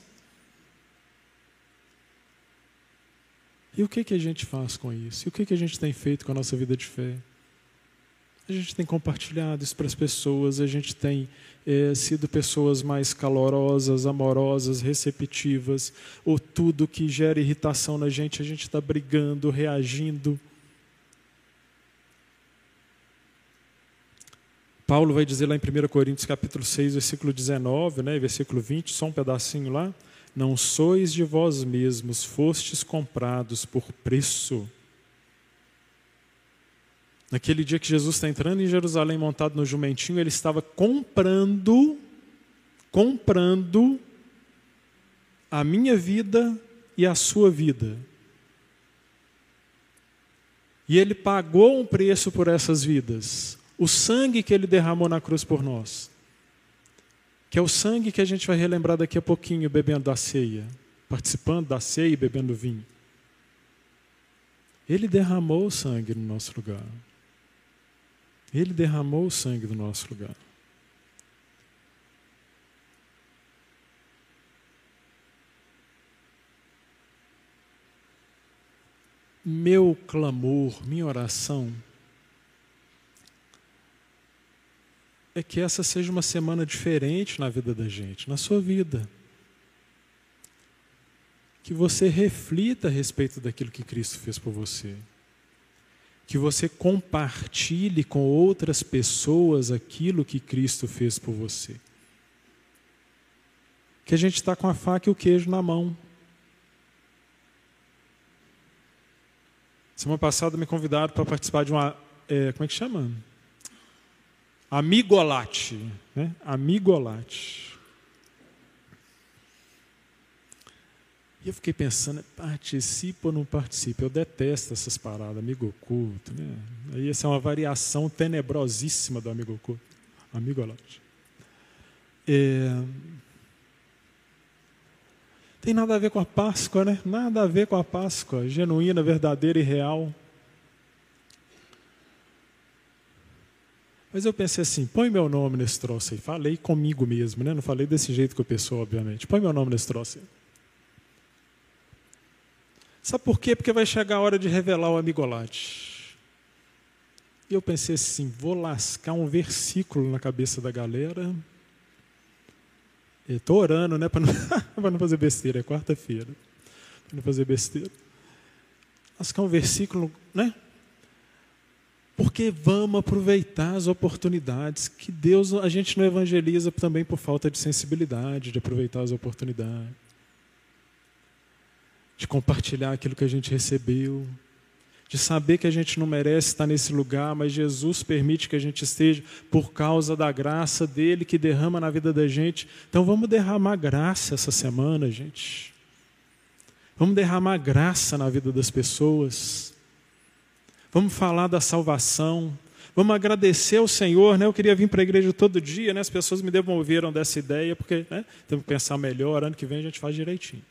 E o que, que a gente faz com isso? E o que, que a gente tem feito com a nossa vida de fé? A gente tem compartilhado isso para as pessoas, a gente tem é, sido pessoas mais calorosas, amorosas, receptivas, ou tudo que gera irritação na gente, a gente está brigando, reagindo. Paulo vai dizer lá em 1 Coríntios capítulo 6, versículo 19, né, versículo 20, só um pedacinho lá. Não sois de vós mesmos, fostes comprados por preço. Naquele dia que Jesus está entrando em Jerusalém montado no jumentinho, ele estava comprando, comprando a minha vida e a sua vida. E ele pagou um preço por essas vidas o sangue que ele derramou na cruz por nós, que é o sangue que a gente vai relembrar daqui a pouquinho, bebendo da ceia, participando da ceia e bebendo vinho. Ele derramou o sangue no nosso lugar. Ele derramou o sangue no nosso lugar. Meu clamor, minha oração, é que essa seja uma semana diferente na vida da gente, na sua vida. Que você reflita a respeito daquilo que Cristo fez por você. Que você compartilhe com outras pessoas aquilo que Cristo fez por você. Que a gente está com a faca e o queijo na mão. Semana passada me convidaram para participar de uma. É, como é que chama? Amigolate. Né? Amigolate. E eu fiquei pensando, participa ou não participa? Eu detesto essas paradas, amigo oculto. Né? Aí essa é uma variação tenebrosíssima do amigo oculto. Amigolate. É... Tem nada a ver com a Páscoa, né? Nada a ver com a Páscoa, genuína, verdadeira e real. Mas eu pensei assim, põe meu nome nesse troço aí. Falei comigo mesmo, né? Não falei desse jeito com a pessoa, obviamente. Põe meu nome nesse troço aí. Sabe por quê? Porque vai chegar a hora de revelar o amigolate. E eu pensei assim, vou lascar um versículo na cabeça da galera. Estou orando, né? Para não, não fazer besteira, é quarta-feira. Para não fazer besteira. Lascar um versículo, né? Porque vamos aproveitar as oportunidades que Deus, a gente não evangeliza também por falta de sensibilidade, de aproveitar as oportunidades, de compartilhar aquilo que a gente recebeu, de saber que a gente não merece estar nesse lugar, mas Jesus permite que a gente esteja por causa da graça dele que derrama na vida da gente. Então vamos derramar graça essa semana, gente. Vamos derramar graça na vida das pessoas. Vamos falar da salvação. Vamos agradecer ao Senhor, né? Eu queria vir para a igreja todo dia, né? As pessoas me devolveram dessa ideia, porque né? temos que pensar melhor, ano que vem a gente faz direitinho.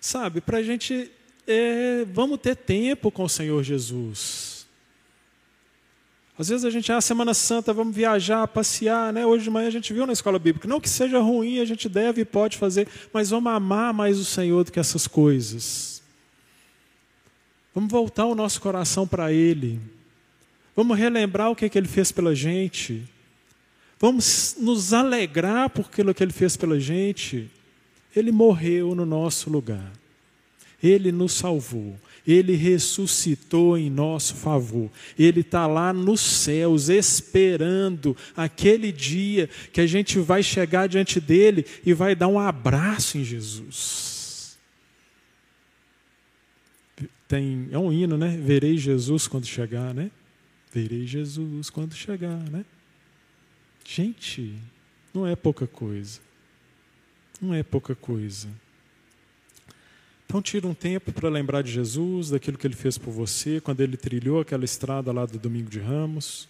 Sabe, para a gente, é, vamos ter tempo com o Senhor Jesus. Às vezes a gente, ah, Semana Santa, vamos viajar, passear, né? Hoje de manhã a gente viu na escola bíblica. Não que seja ruim, a gente deve e pode fazer, mas vamos amar mais o Senhor do que essas coisas. Vamos voltar o nosso coração para Ele. Vamos relembrar o que, que Ele fez pela gente. Vamos nos alegrar por aquilo que Ele fez pela gente. Ele morreu no nosso lugar. Ele nos salvou. Ele ressuscitou em nosso favor. Ele está lá nos céus, esperando aquele dia que a gente vai chegar diante dele e vai dar um abraço em Jesus. Tem é um hino, né? Verei Jesus quando chegar, né? Verei Jesus quando chegar, né? Gente, não é pouca coisa. Não é pouca coisa. Então tira um tempo para lembrar de Jesus, daquilo que ele fez por você, quando ele trilhou aquela estrada lá do Domingo de Ramos.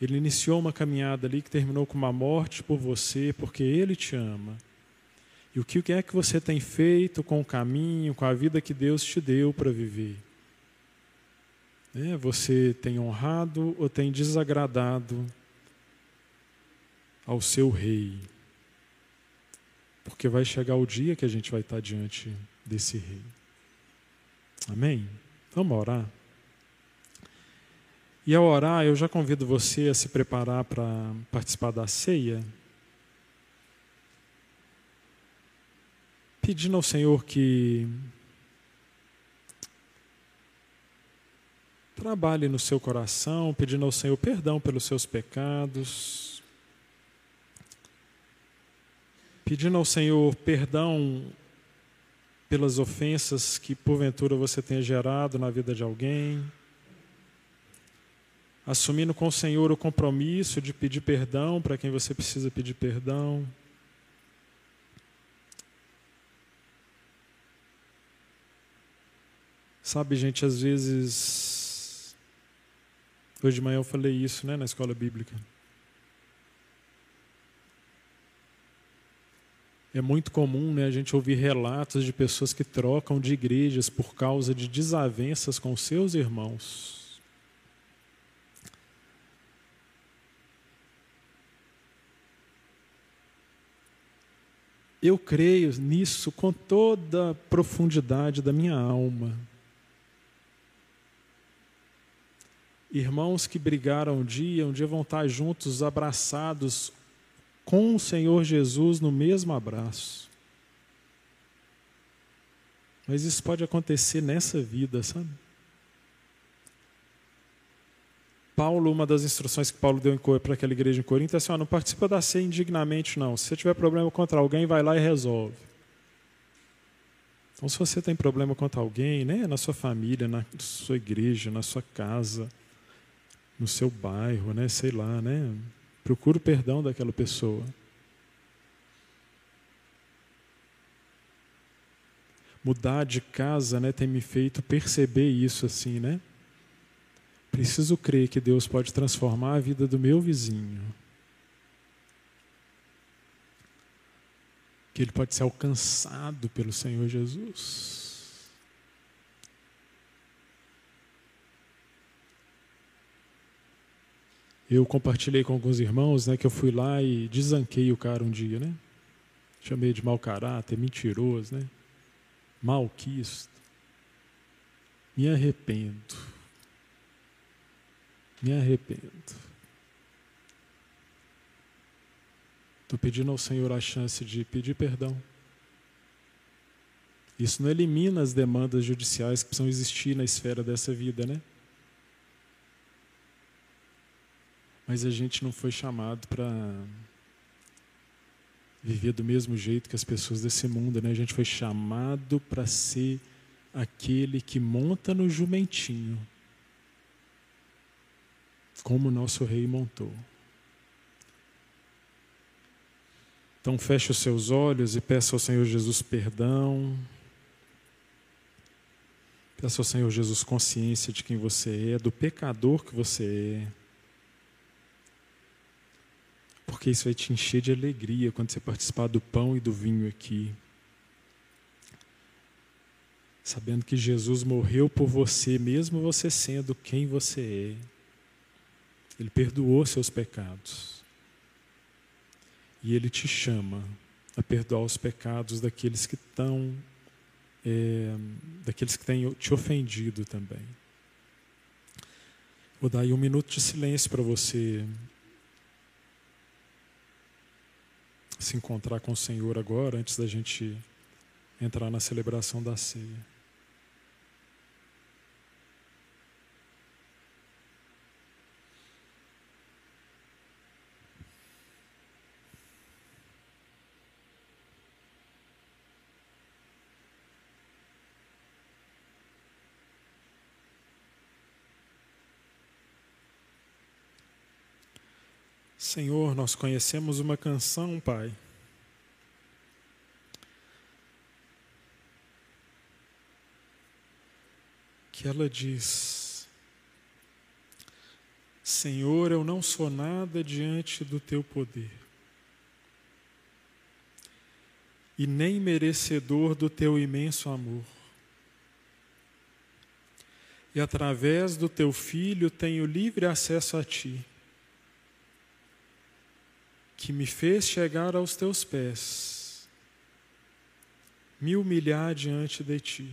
Ele iniciou uma caminhada ali que terminou com uma morte por você, porque ele te ama. E o que é que você tem feito com o caminho, com a vida que Deus te deu para viver? É, você tem honrado ou tem desagradado ao seu rei? Porque vai chegar o dia que a gente vai estar diante desse rei. Amém? Vamos orar? E ao orar, eu já convido você a se preparar para participar da ceia. Pedindo ao Senhor que trabalhe no seu coração, pedindo ao Senhor perdão pelos seus pecados, pedindo ao Senhor perdão pelas ofensas que porventura você tenha gerado na vida de alguém, assumindo com o Senhor o compromisso de pedir perdão para quem você precisa pedir perdão. Sabe, gente, às vezes. Hoje de manhã eu falei isso né, na escola bíblica. É muito comum né, a gente ouvir relatos de pessoas que trocam de igrejas por causa de desavenças com seus irmãos. Eu creio nisso com toda a profundidade da minha alma. Irmãos que brigaram um dia, um dia vão estar juntos, abraçados, com o Senhor Jesus no mesmo abraço. Mas isso pode acontecer nessa vida, sabe? Paulo, uma das instruções que Paulo deu para aquela igreja em Corinto é assim: ó, não participa da ceia indignamente, não. Se você tiver problema contra alguém, vai lá e resolve. Então, se você tem problema contra alguém, né, na sua família, na sua igreja, na sua casa, no seu bairro, né, sei lá, né, Procuro perdão daquela pessoa. Mudar de casa, né, tem me feito perceber isso assim, né? Preciso crer que Deus pode transformar a vida do meu vizinho. Que ele pode ser alcançado pelo Senhor Jesus. Eu compartilhei com alguns irmãos né, que eu fui lá e desanquei o cara um dia, né? Chamei de mau caráter, mentiroso, né? Malquisto. Me arrependo. Me arrependo. Estou pedindo ao Senhor a chance de pedir perdão. Isso não elimina as demandas judiciais que precisam existir na esfera dessa vida, né? Mas a gente não foi chamado para viver do mesmo jeito que as pessoas desse mundo, né? A gente foi chamado para ser aquele que monta no jumentinho, como o nosso rei montou. Então feche os seus olhos e peça ao Senhor Jesus perdão. Peça ao Senhor Jesus consciência de quem você é, do pecador que você é porque isso vai te encher de alegria quando você participar do pão e do vinho aqui. Sabendo que Jesus morreu por você, mesmo você sendo quem você é. Ele perdoou seus pecados. E Ele te chama a perdoar os pecados daqueles que estão, é, daqueles que têm te ofendido também. Vou dar aí um minuto de silêncio para você se encontrar com o Senhor agora, antes da gente entrar na celebração da ceia. Senhor, nós conhecemos uma canção, Pai. Que ela diz: Senhor, eu não sou nada diante do teu poder, e nem merecedor do teu imenso amor. E através do teu filho tenho livre acesso a ti que me fez chegar aos teus pés, me humilhar diante de ti.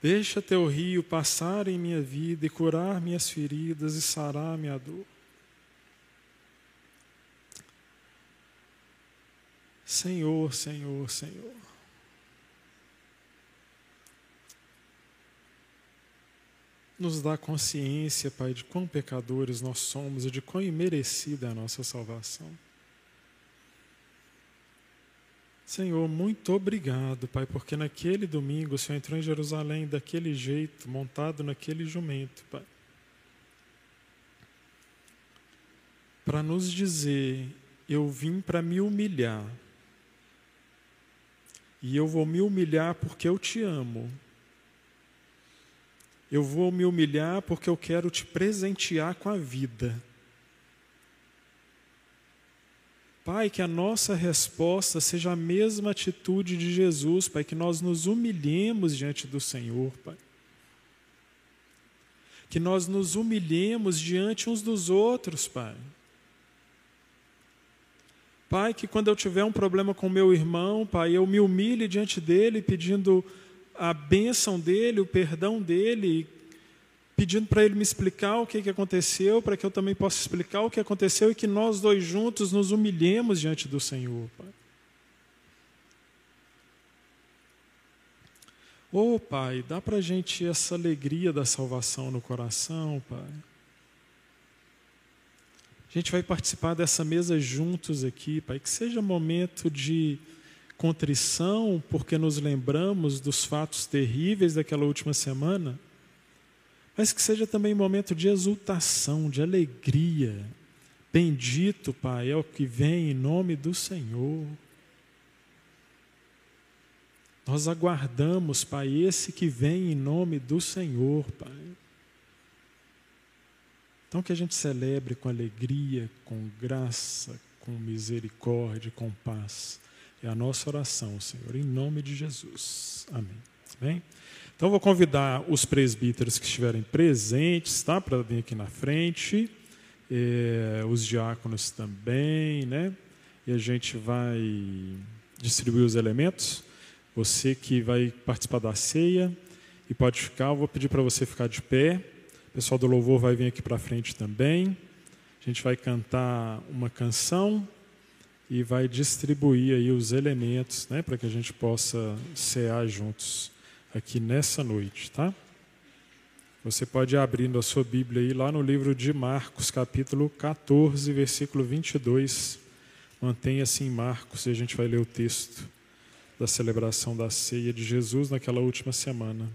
Deixa teu rio passar em minha vida e curar minhas feridas e sarar minha dor. Senhor, Senhor, Senhor. Nos dá consciência, Pai, de quão pecadores nós somos e de quão imerecida é a nossa salvação. Senhor, muito obrigado, Pai, porque naquele domingo o Senhor entrou em Jerusalém daquele jeito, montado naquele jumento, Pai. Para nos dizer: eu vim para me humilhar e eu vou me humilhar porque eu te amo. Eu vou me humilhar porque eu quero te presentear com a vida. Pai, que a nossa resposta seja a mesma atitude de Jesus, Pai, que nós nos humilhemos diante do Senhor, Pai. Que nós nos humilhemos diante uns dos outros, Pai. Pai, que quando eu tiver um problema com meu irmão, Pai, eu me humilhe diante dele, pedindo a bênção dele, o perdão dele, pedindo para ele me explicar o que, que aconteceu, para que eu também possa explicar o que aconteceu e que nós dois juntos nos humilhemos diante do Senhor, Pai. Oh, Pai, dá para a gente essa alegria da salvação no coração, Pai. A gente vai participar dessa mesa juntos aqui, Pai. Que seja momento de contrição, porque nos lembramos dos fatos terríveis daquela última semana, mas que seja também momento de exultação, de alegria. Bendito, Pai, é o que vem em nome do Senhor. Nós aguardamos, Pai, esse que vem em nome do Senhor, Pai. Então, que a gente celebre com alegria, com graça, com misericórdia, com paz. É a nossa oração, Senhor, em nome de Jesus. Amém. Bem? Então, vou convidar os presbíteros que estiverem presentes, tá? Para vir aqui na frente. É, os diáconos também, né? E a gente vai distribuir os elementos. Você que vai participar da ceia e pode ficar, eu vou pedir para você ficar de pé pessoal do louvor vai vir aqui para frente também. A gente vai cantar uma canção e vai distribuir aí os elementos, né, para que a gente possa cear juntos aqui nessa noite, tá? Você pode abrindo a sua Bíblia aí lá no livro de Marcos, capítulo 14, versículo 22. Mantenha-se em Marcos e a gente vai ler o texto da celebração da ceia de Jesus naquela última semana,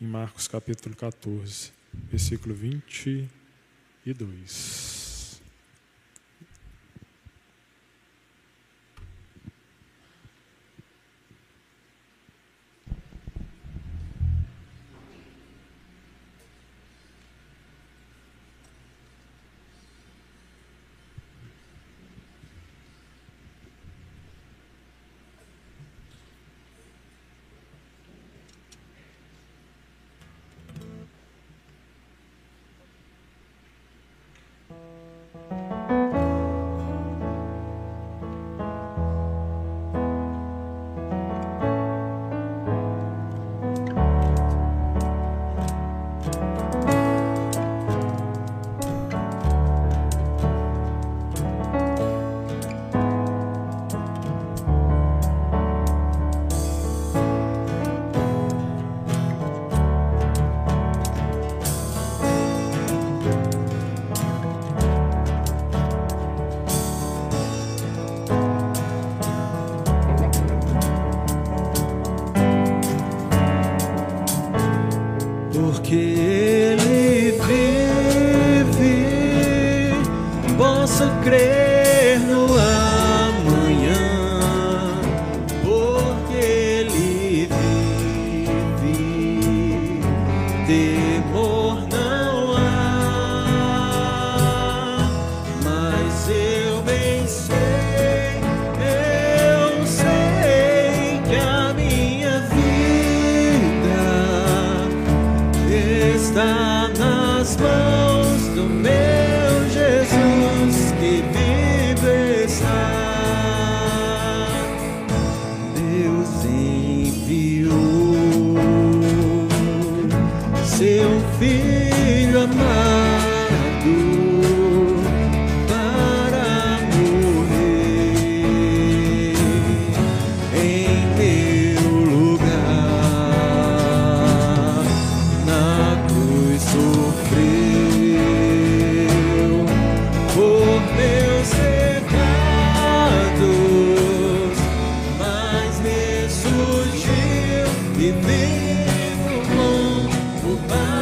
em Marcos, capítulo 14 versículo 22. creer. E vivo longo para estar.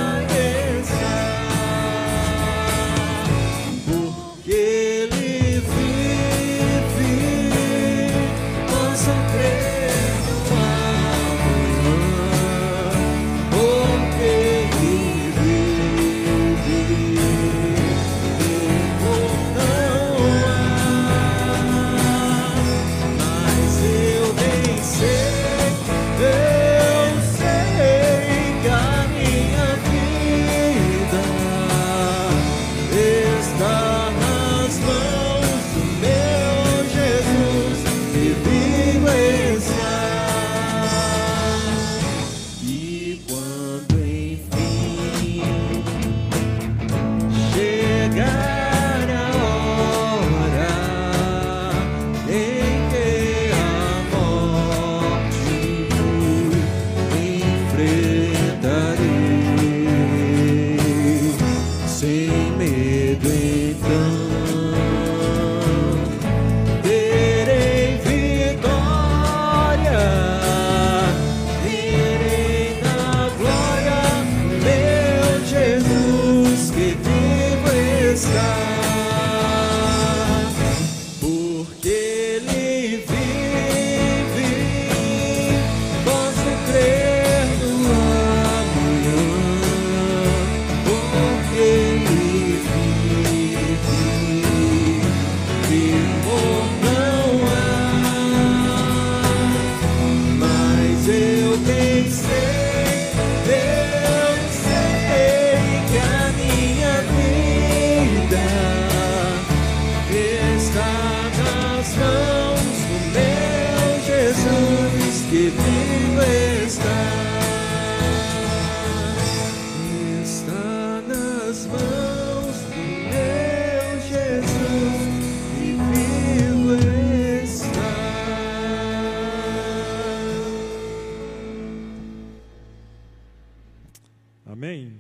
Amém?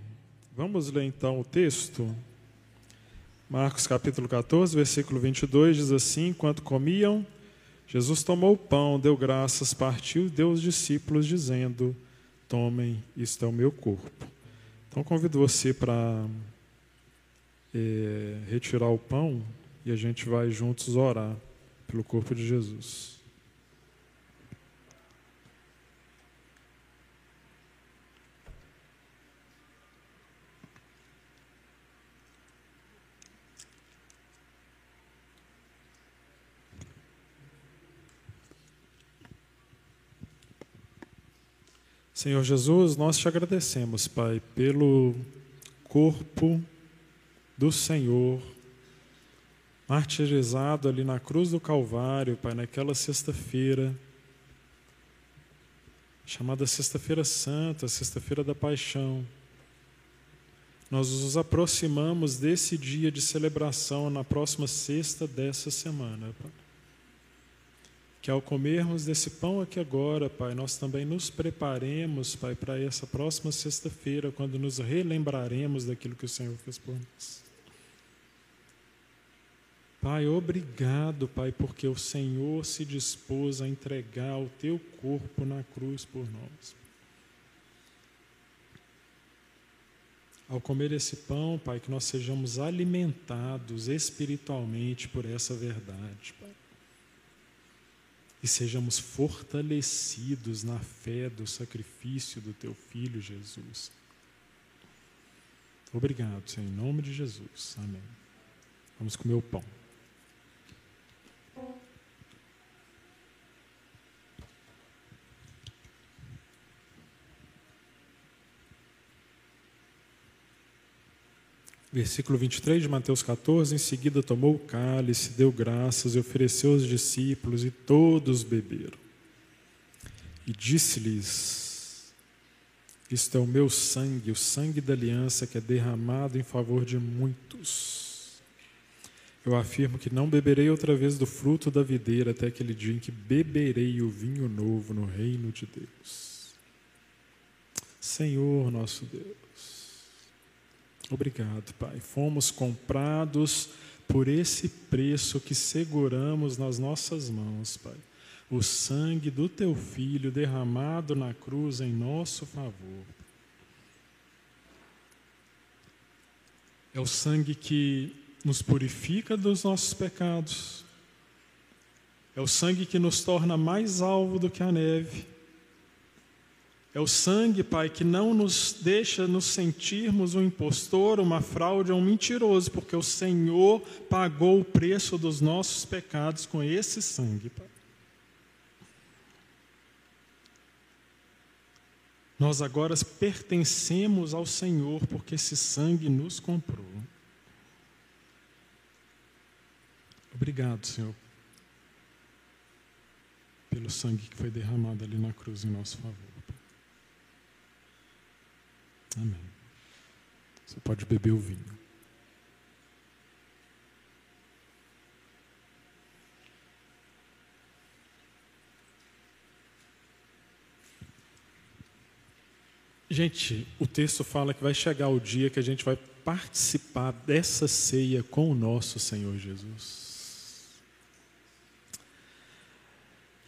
Vamos ler então o texto. Marcos capítulo 14, versículo 22 diz assim: Enquanto comiam, Jesus tomou o pão, deu graças, partiu e deu aos discípulos, dizendo: Tomem, isto é o meu corpo. Então convido você para eh, retirar o pão e a gente vai juntos orar pelo corpo de Jesus. Senhor Jesus, nós te agradecemos, Pai, pelo corpo do Senhor martirizado ali na cruz do Calvário, Pai, naquela sexta-feira, chamada Sexta-feira Santa, Sexta-feira da Paixão. Nós nos aproximamos desse dia de celebração na próxima sexta dessa semana, Pai. Que ao comermos desse pão aqui agora, Pai, nós também nos preparemos, Pai, para essa próxima sexta-feira, quando nos relembraremos daquilo que o Senhor fez por nós. Pai, obrigado, Pai, porque o Senhor se dispôs a entregar o teu corpo na cruz por nós. Ao comer esse pão, Pai, que nós sejamos alimentados espiritualmente por essa verdade, Pai e sejamos fortalecidos na fé do sacrifício do teu filho Jesus. Obrigado, Senhor, em nome de Jesus. Amém. Vamos comer o pão. Versículo 23 de Mateus 14: Em seguida tomou o cálice, deu graças e ofereceu aos discípulos, e todos beberam. E disse-lhes: Isto é o meu sangue, o sangue da aliança que é derramado em favor de muitos. Eu afirmo que não beberei outra vez do fruto da videira até aquele dia em que beberei o vinho novo no reino de Deus. Senhor nosso Deus, obrigado, Pai. Fomos comprados por esse preço que seguramos nas nossas mãos, Pai o sangue do teu filho derramado na cruz em nosso favor. É o sangue que nos purifica dos nossos pecados. É o sangue que nos torna mais alvo do que a neve. É o sangue, Pai, que não nos deixa nos sentirmos um impostor, uma fraude, um mentiroso, porque o Senhor pagou o preço dos nossos pecados com esse sangue, Pai. Nós agora pertencemos ao Senhor porque esse sangue nos comprou. Obrigado, Senhor, pelo sangue que foi derramado ali na cruz em nosso favor. Amém. Você pode beber o vinho. Gente, o texto fala que vai chegar o dia que a gente vai participar dessa ceia com o nosso Senhor Jesus.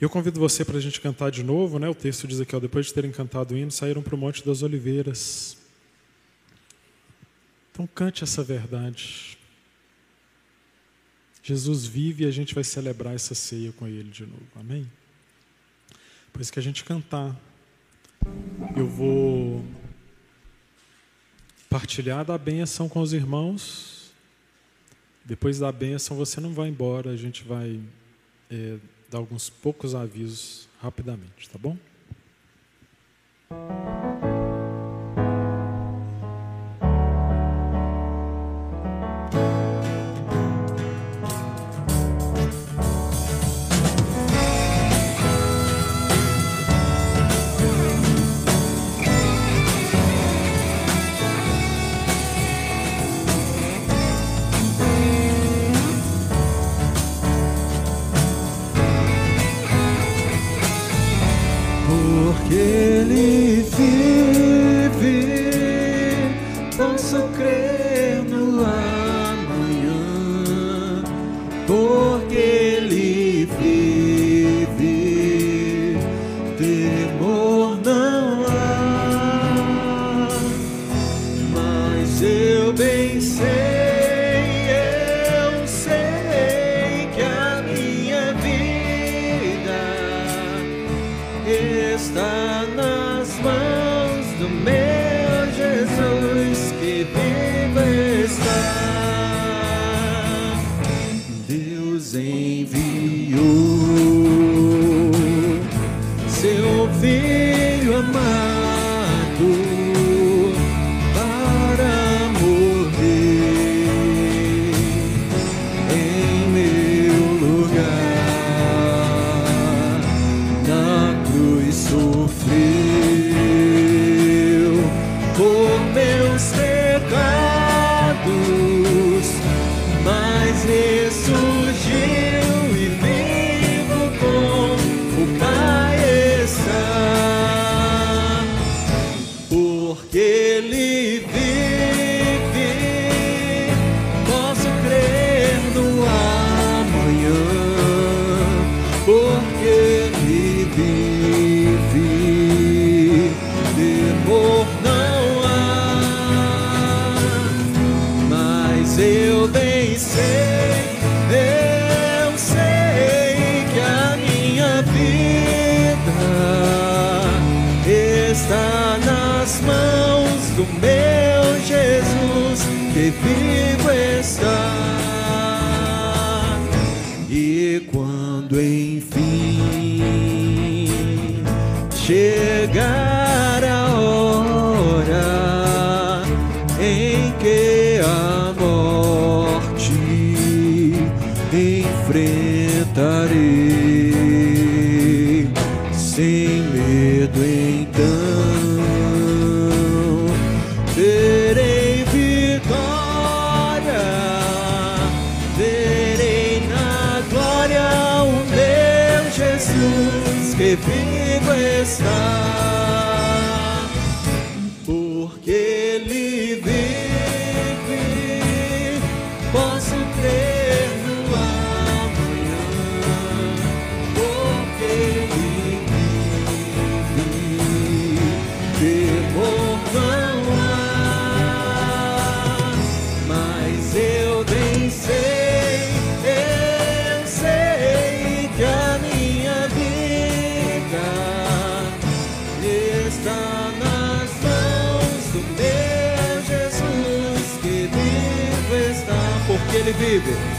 Eu convido você para a gente cantar de novo, né? O texto diz aqui, ó, depois de terem cantado o hino, saíram para o Monte das Oliveiras. Então cante essa verdade. Jesus vive e a gente vai celebrar essa ceia com Ele de novo. Amém? Pois que a gente cantar eu vou partilhar da bênção com os irmãos. Depois da bênção, você não vai embora, a gente vai é, dar alguns poucos avisos rapidamente, tá bom? Jesus porque Ele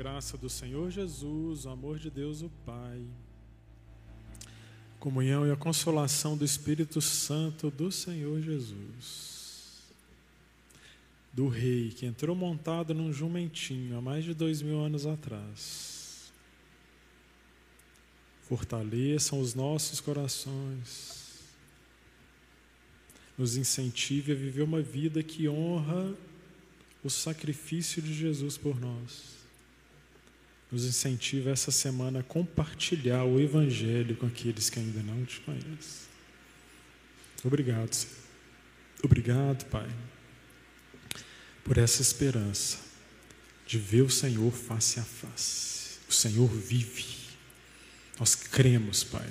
graça do Senhor Jesus, o amor de Deus, o Pai, comunhão e a consolação do Espírito Santo do Senhor Jesus, do Rei que entrou montado num jumentinho há mais de dois mil anos atrás, fortaleçam os nossos corações, nos incentive a viver uma vida que honra o sacrifício de Jesus por nós. Nos incentiva essa semana a compartilhar o Evangelho com aqueles que ainda não te conhecem. Obrigado, Senhor. Obrigado, Pai, por essa esperança de ver o Senhor face a face. O Senhor vive. Nós cremos, Pai.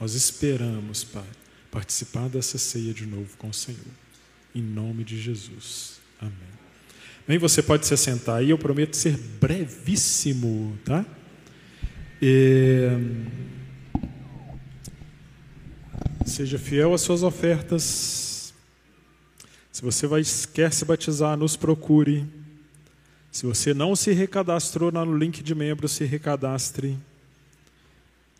Nós esperamos, Pai, participar dessa ceia de novo com o Senhor. Em nome de Jesus. Amém. Bem, você pode se assentar aí, eu prometo ser brevíssimo, tá? É, Seja fiel às suas ofertas. Se você vai, quer se batizar, nos procure. Se você não se recadastrou no link de membro, se recadastre.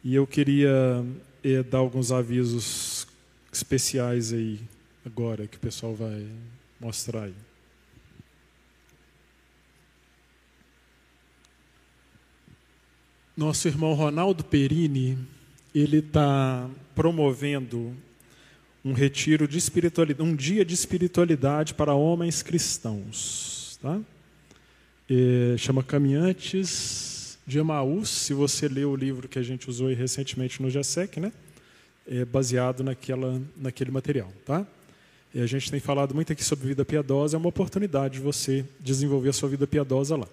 E eu queria eh, dar alguns avisos especiais aí, agora, que o pessoal vai mostrar aí. Nosso irmão Ronaldo Perini, ele está promovendo um retiro de espiritualidade, um dia de espiritualidade para homens cristãos, tá? É, chama Caminhantes de Emaús. Se você leu o livro que a gente usou recentemente no GESEC, né? É baseado naquela, naquele material, tá? E a gente tem falado muito aqui sobre vida piedosa, é uma oportunidade de você desenvolver a sua vida piedosa lá.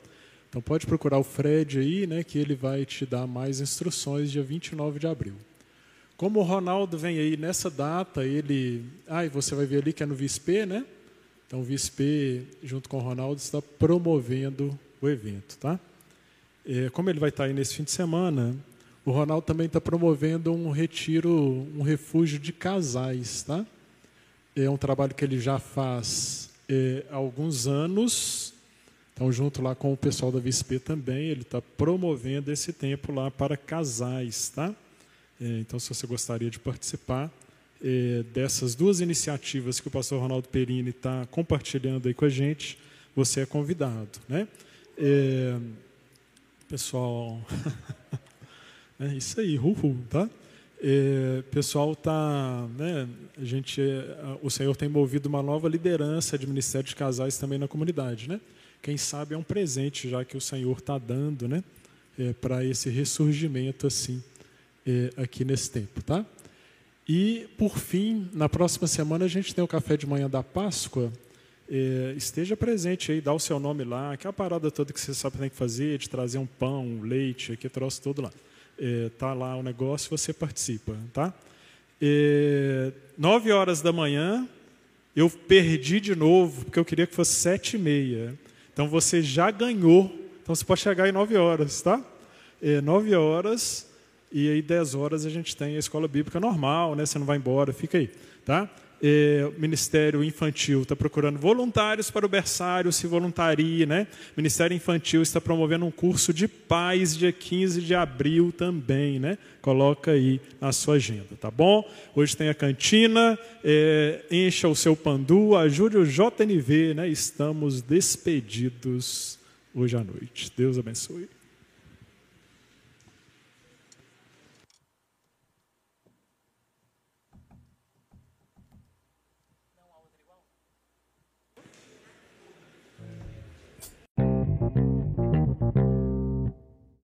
Então pode procurar o Fred aí, né, que ele vai te dar mais instruções dia 29 de abril. Como o Ronaldo vem aí nessa data, ele, ah, e você vai ver ali que é no VISP, né? Então o VISP junto com o Ronaldo está promovendo o evento, tá? É, como ele vai estar aí nesse fim de semana, o Ronaldo também está promovendo um retiro, um refúgio de casais, tá? É um trabalho que ele já faz é, há alguns anos. Então, junto lá com o pessoal da VSP também, ele está promovendo esse tempo lá para casais, tá? É, então, se você gostaria de participar é, dessas duas iniciativas que o pastor Ronaldo Perini está compartilhando aí com a gente, você é convidado, né? É, pessoal, é isso aí, uhul, tá? É, pessoal tá, né? A gente, é, o Senhor tem movido uma nova liderança de ministério de casais também na comunidade, né? Quem sabe é um presente já que o Senhor está dando, né? É, para esse ressurgimento assim é, aqui nesse tempo, tá? E por fim, na próxima semana a gente tem o café de manhã da Páscoa. É, esteja presente aí, dá o seu nome lá, que é a parada toda que você sabe que tem que fazer, de trazer um pão, um leite, aqui troço todo lá. É, tá lá o negócio, você participa, tá? É, nove horas da manhã, eu perdi de novo, porque eu queria que fosse sete e meia. Então você já ganhou. Então você pode chegar em 9 horas, tá? É, 9 horas e aí 10 horas a gente tem a escola bíblica normal, né? Você não vai embora, fica aí, tá? É, Ministério Infantil está procurando voluntários para o berçário, se voluntarie, né? Ministério Infantil está promovendo um curso de paz dia 15 de abril também, né? Coloca aí na sua agenda, tá bom? Hoje tem a cantina, é, encha o seu pandu, ajude o JNV, né? Estamos despedidos hoje à noite. Deus abençoe.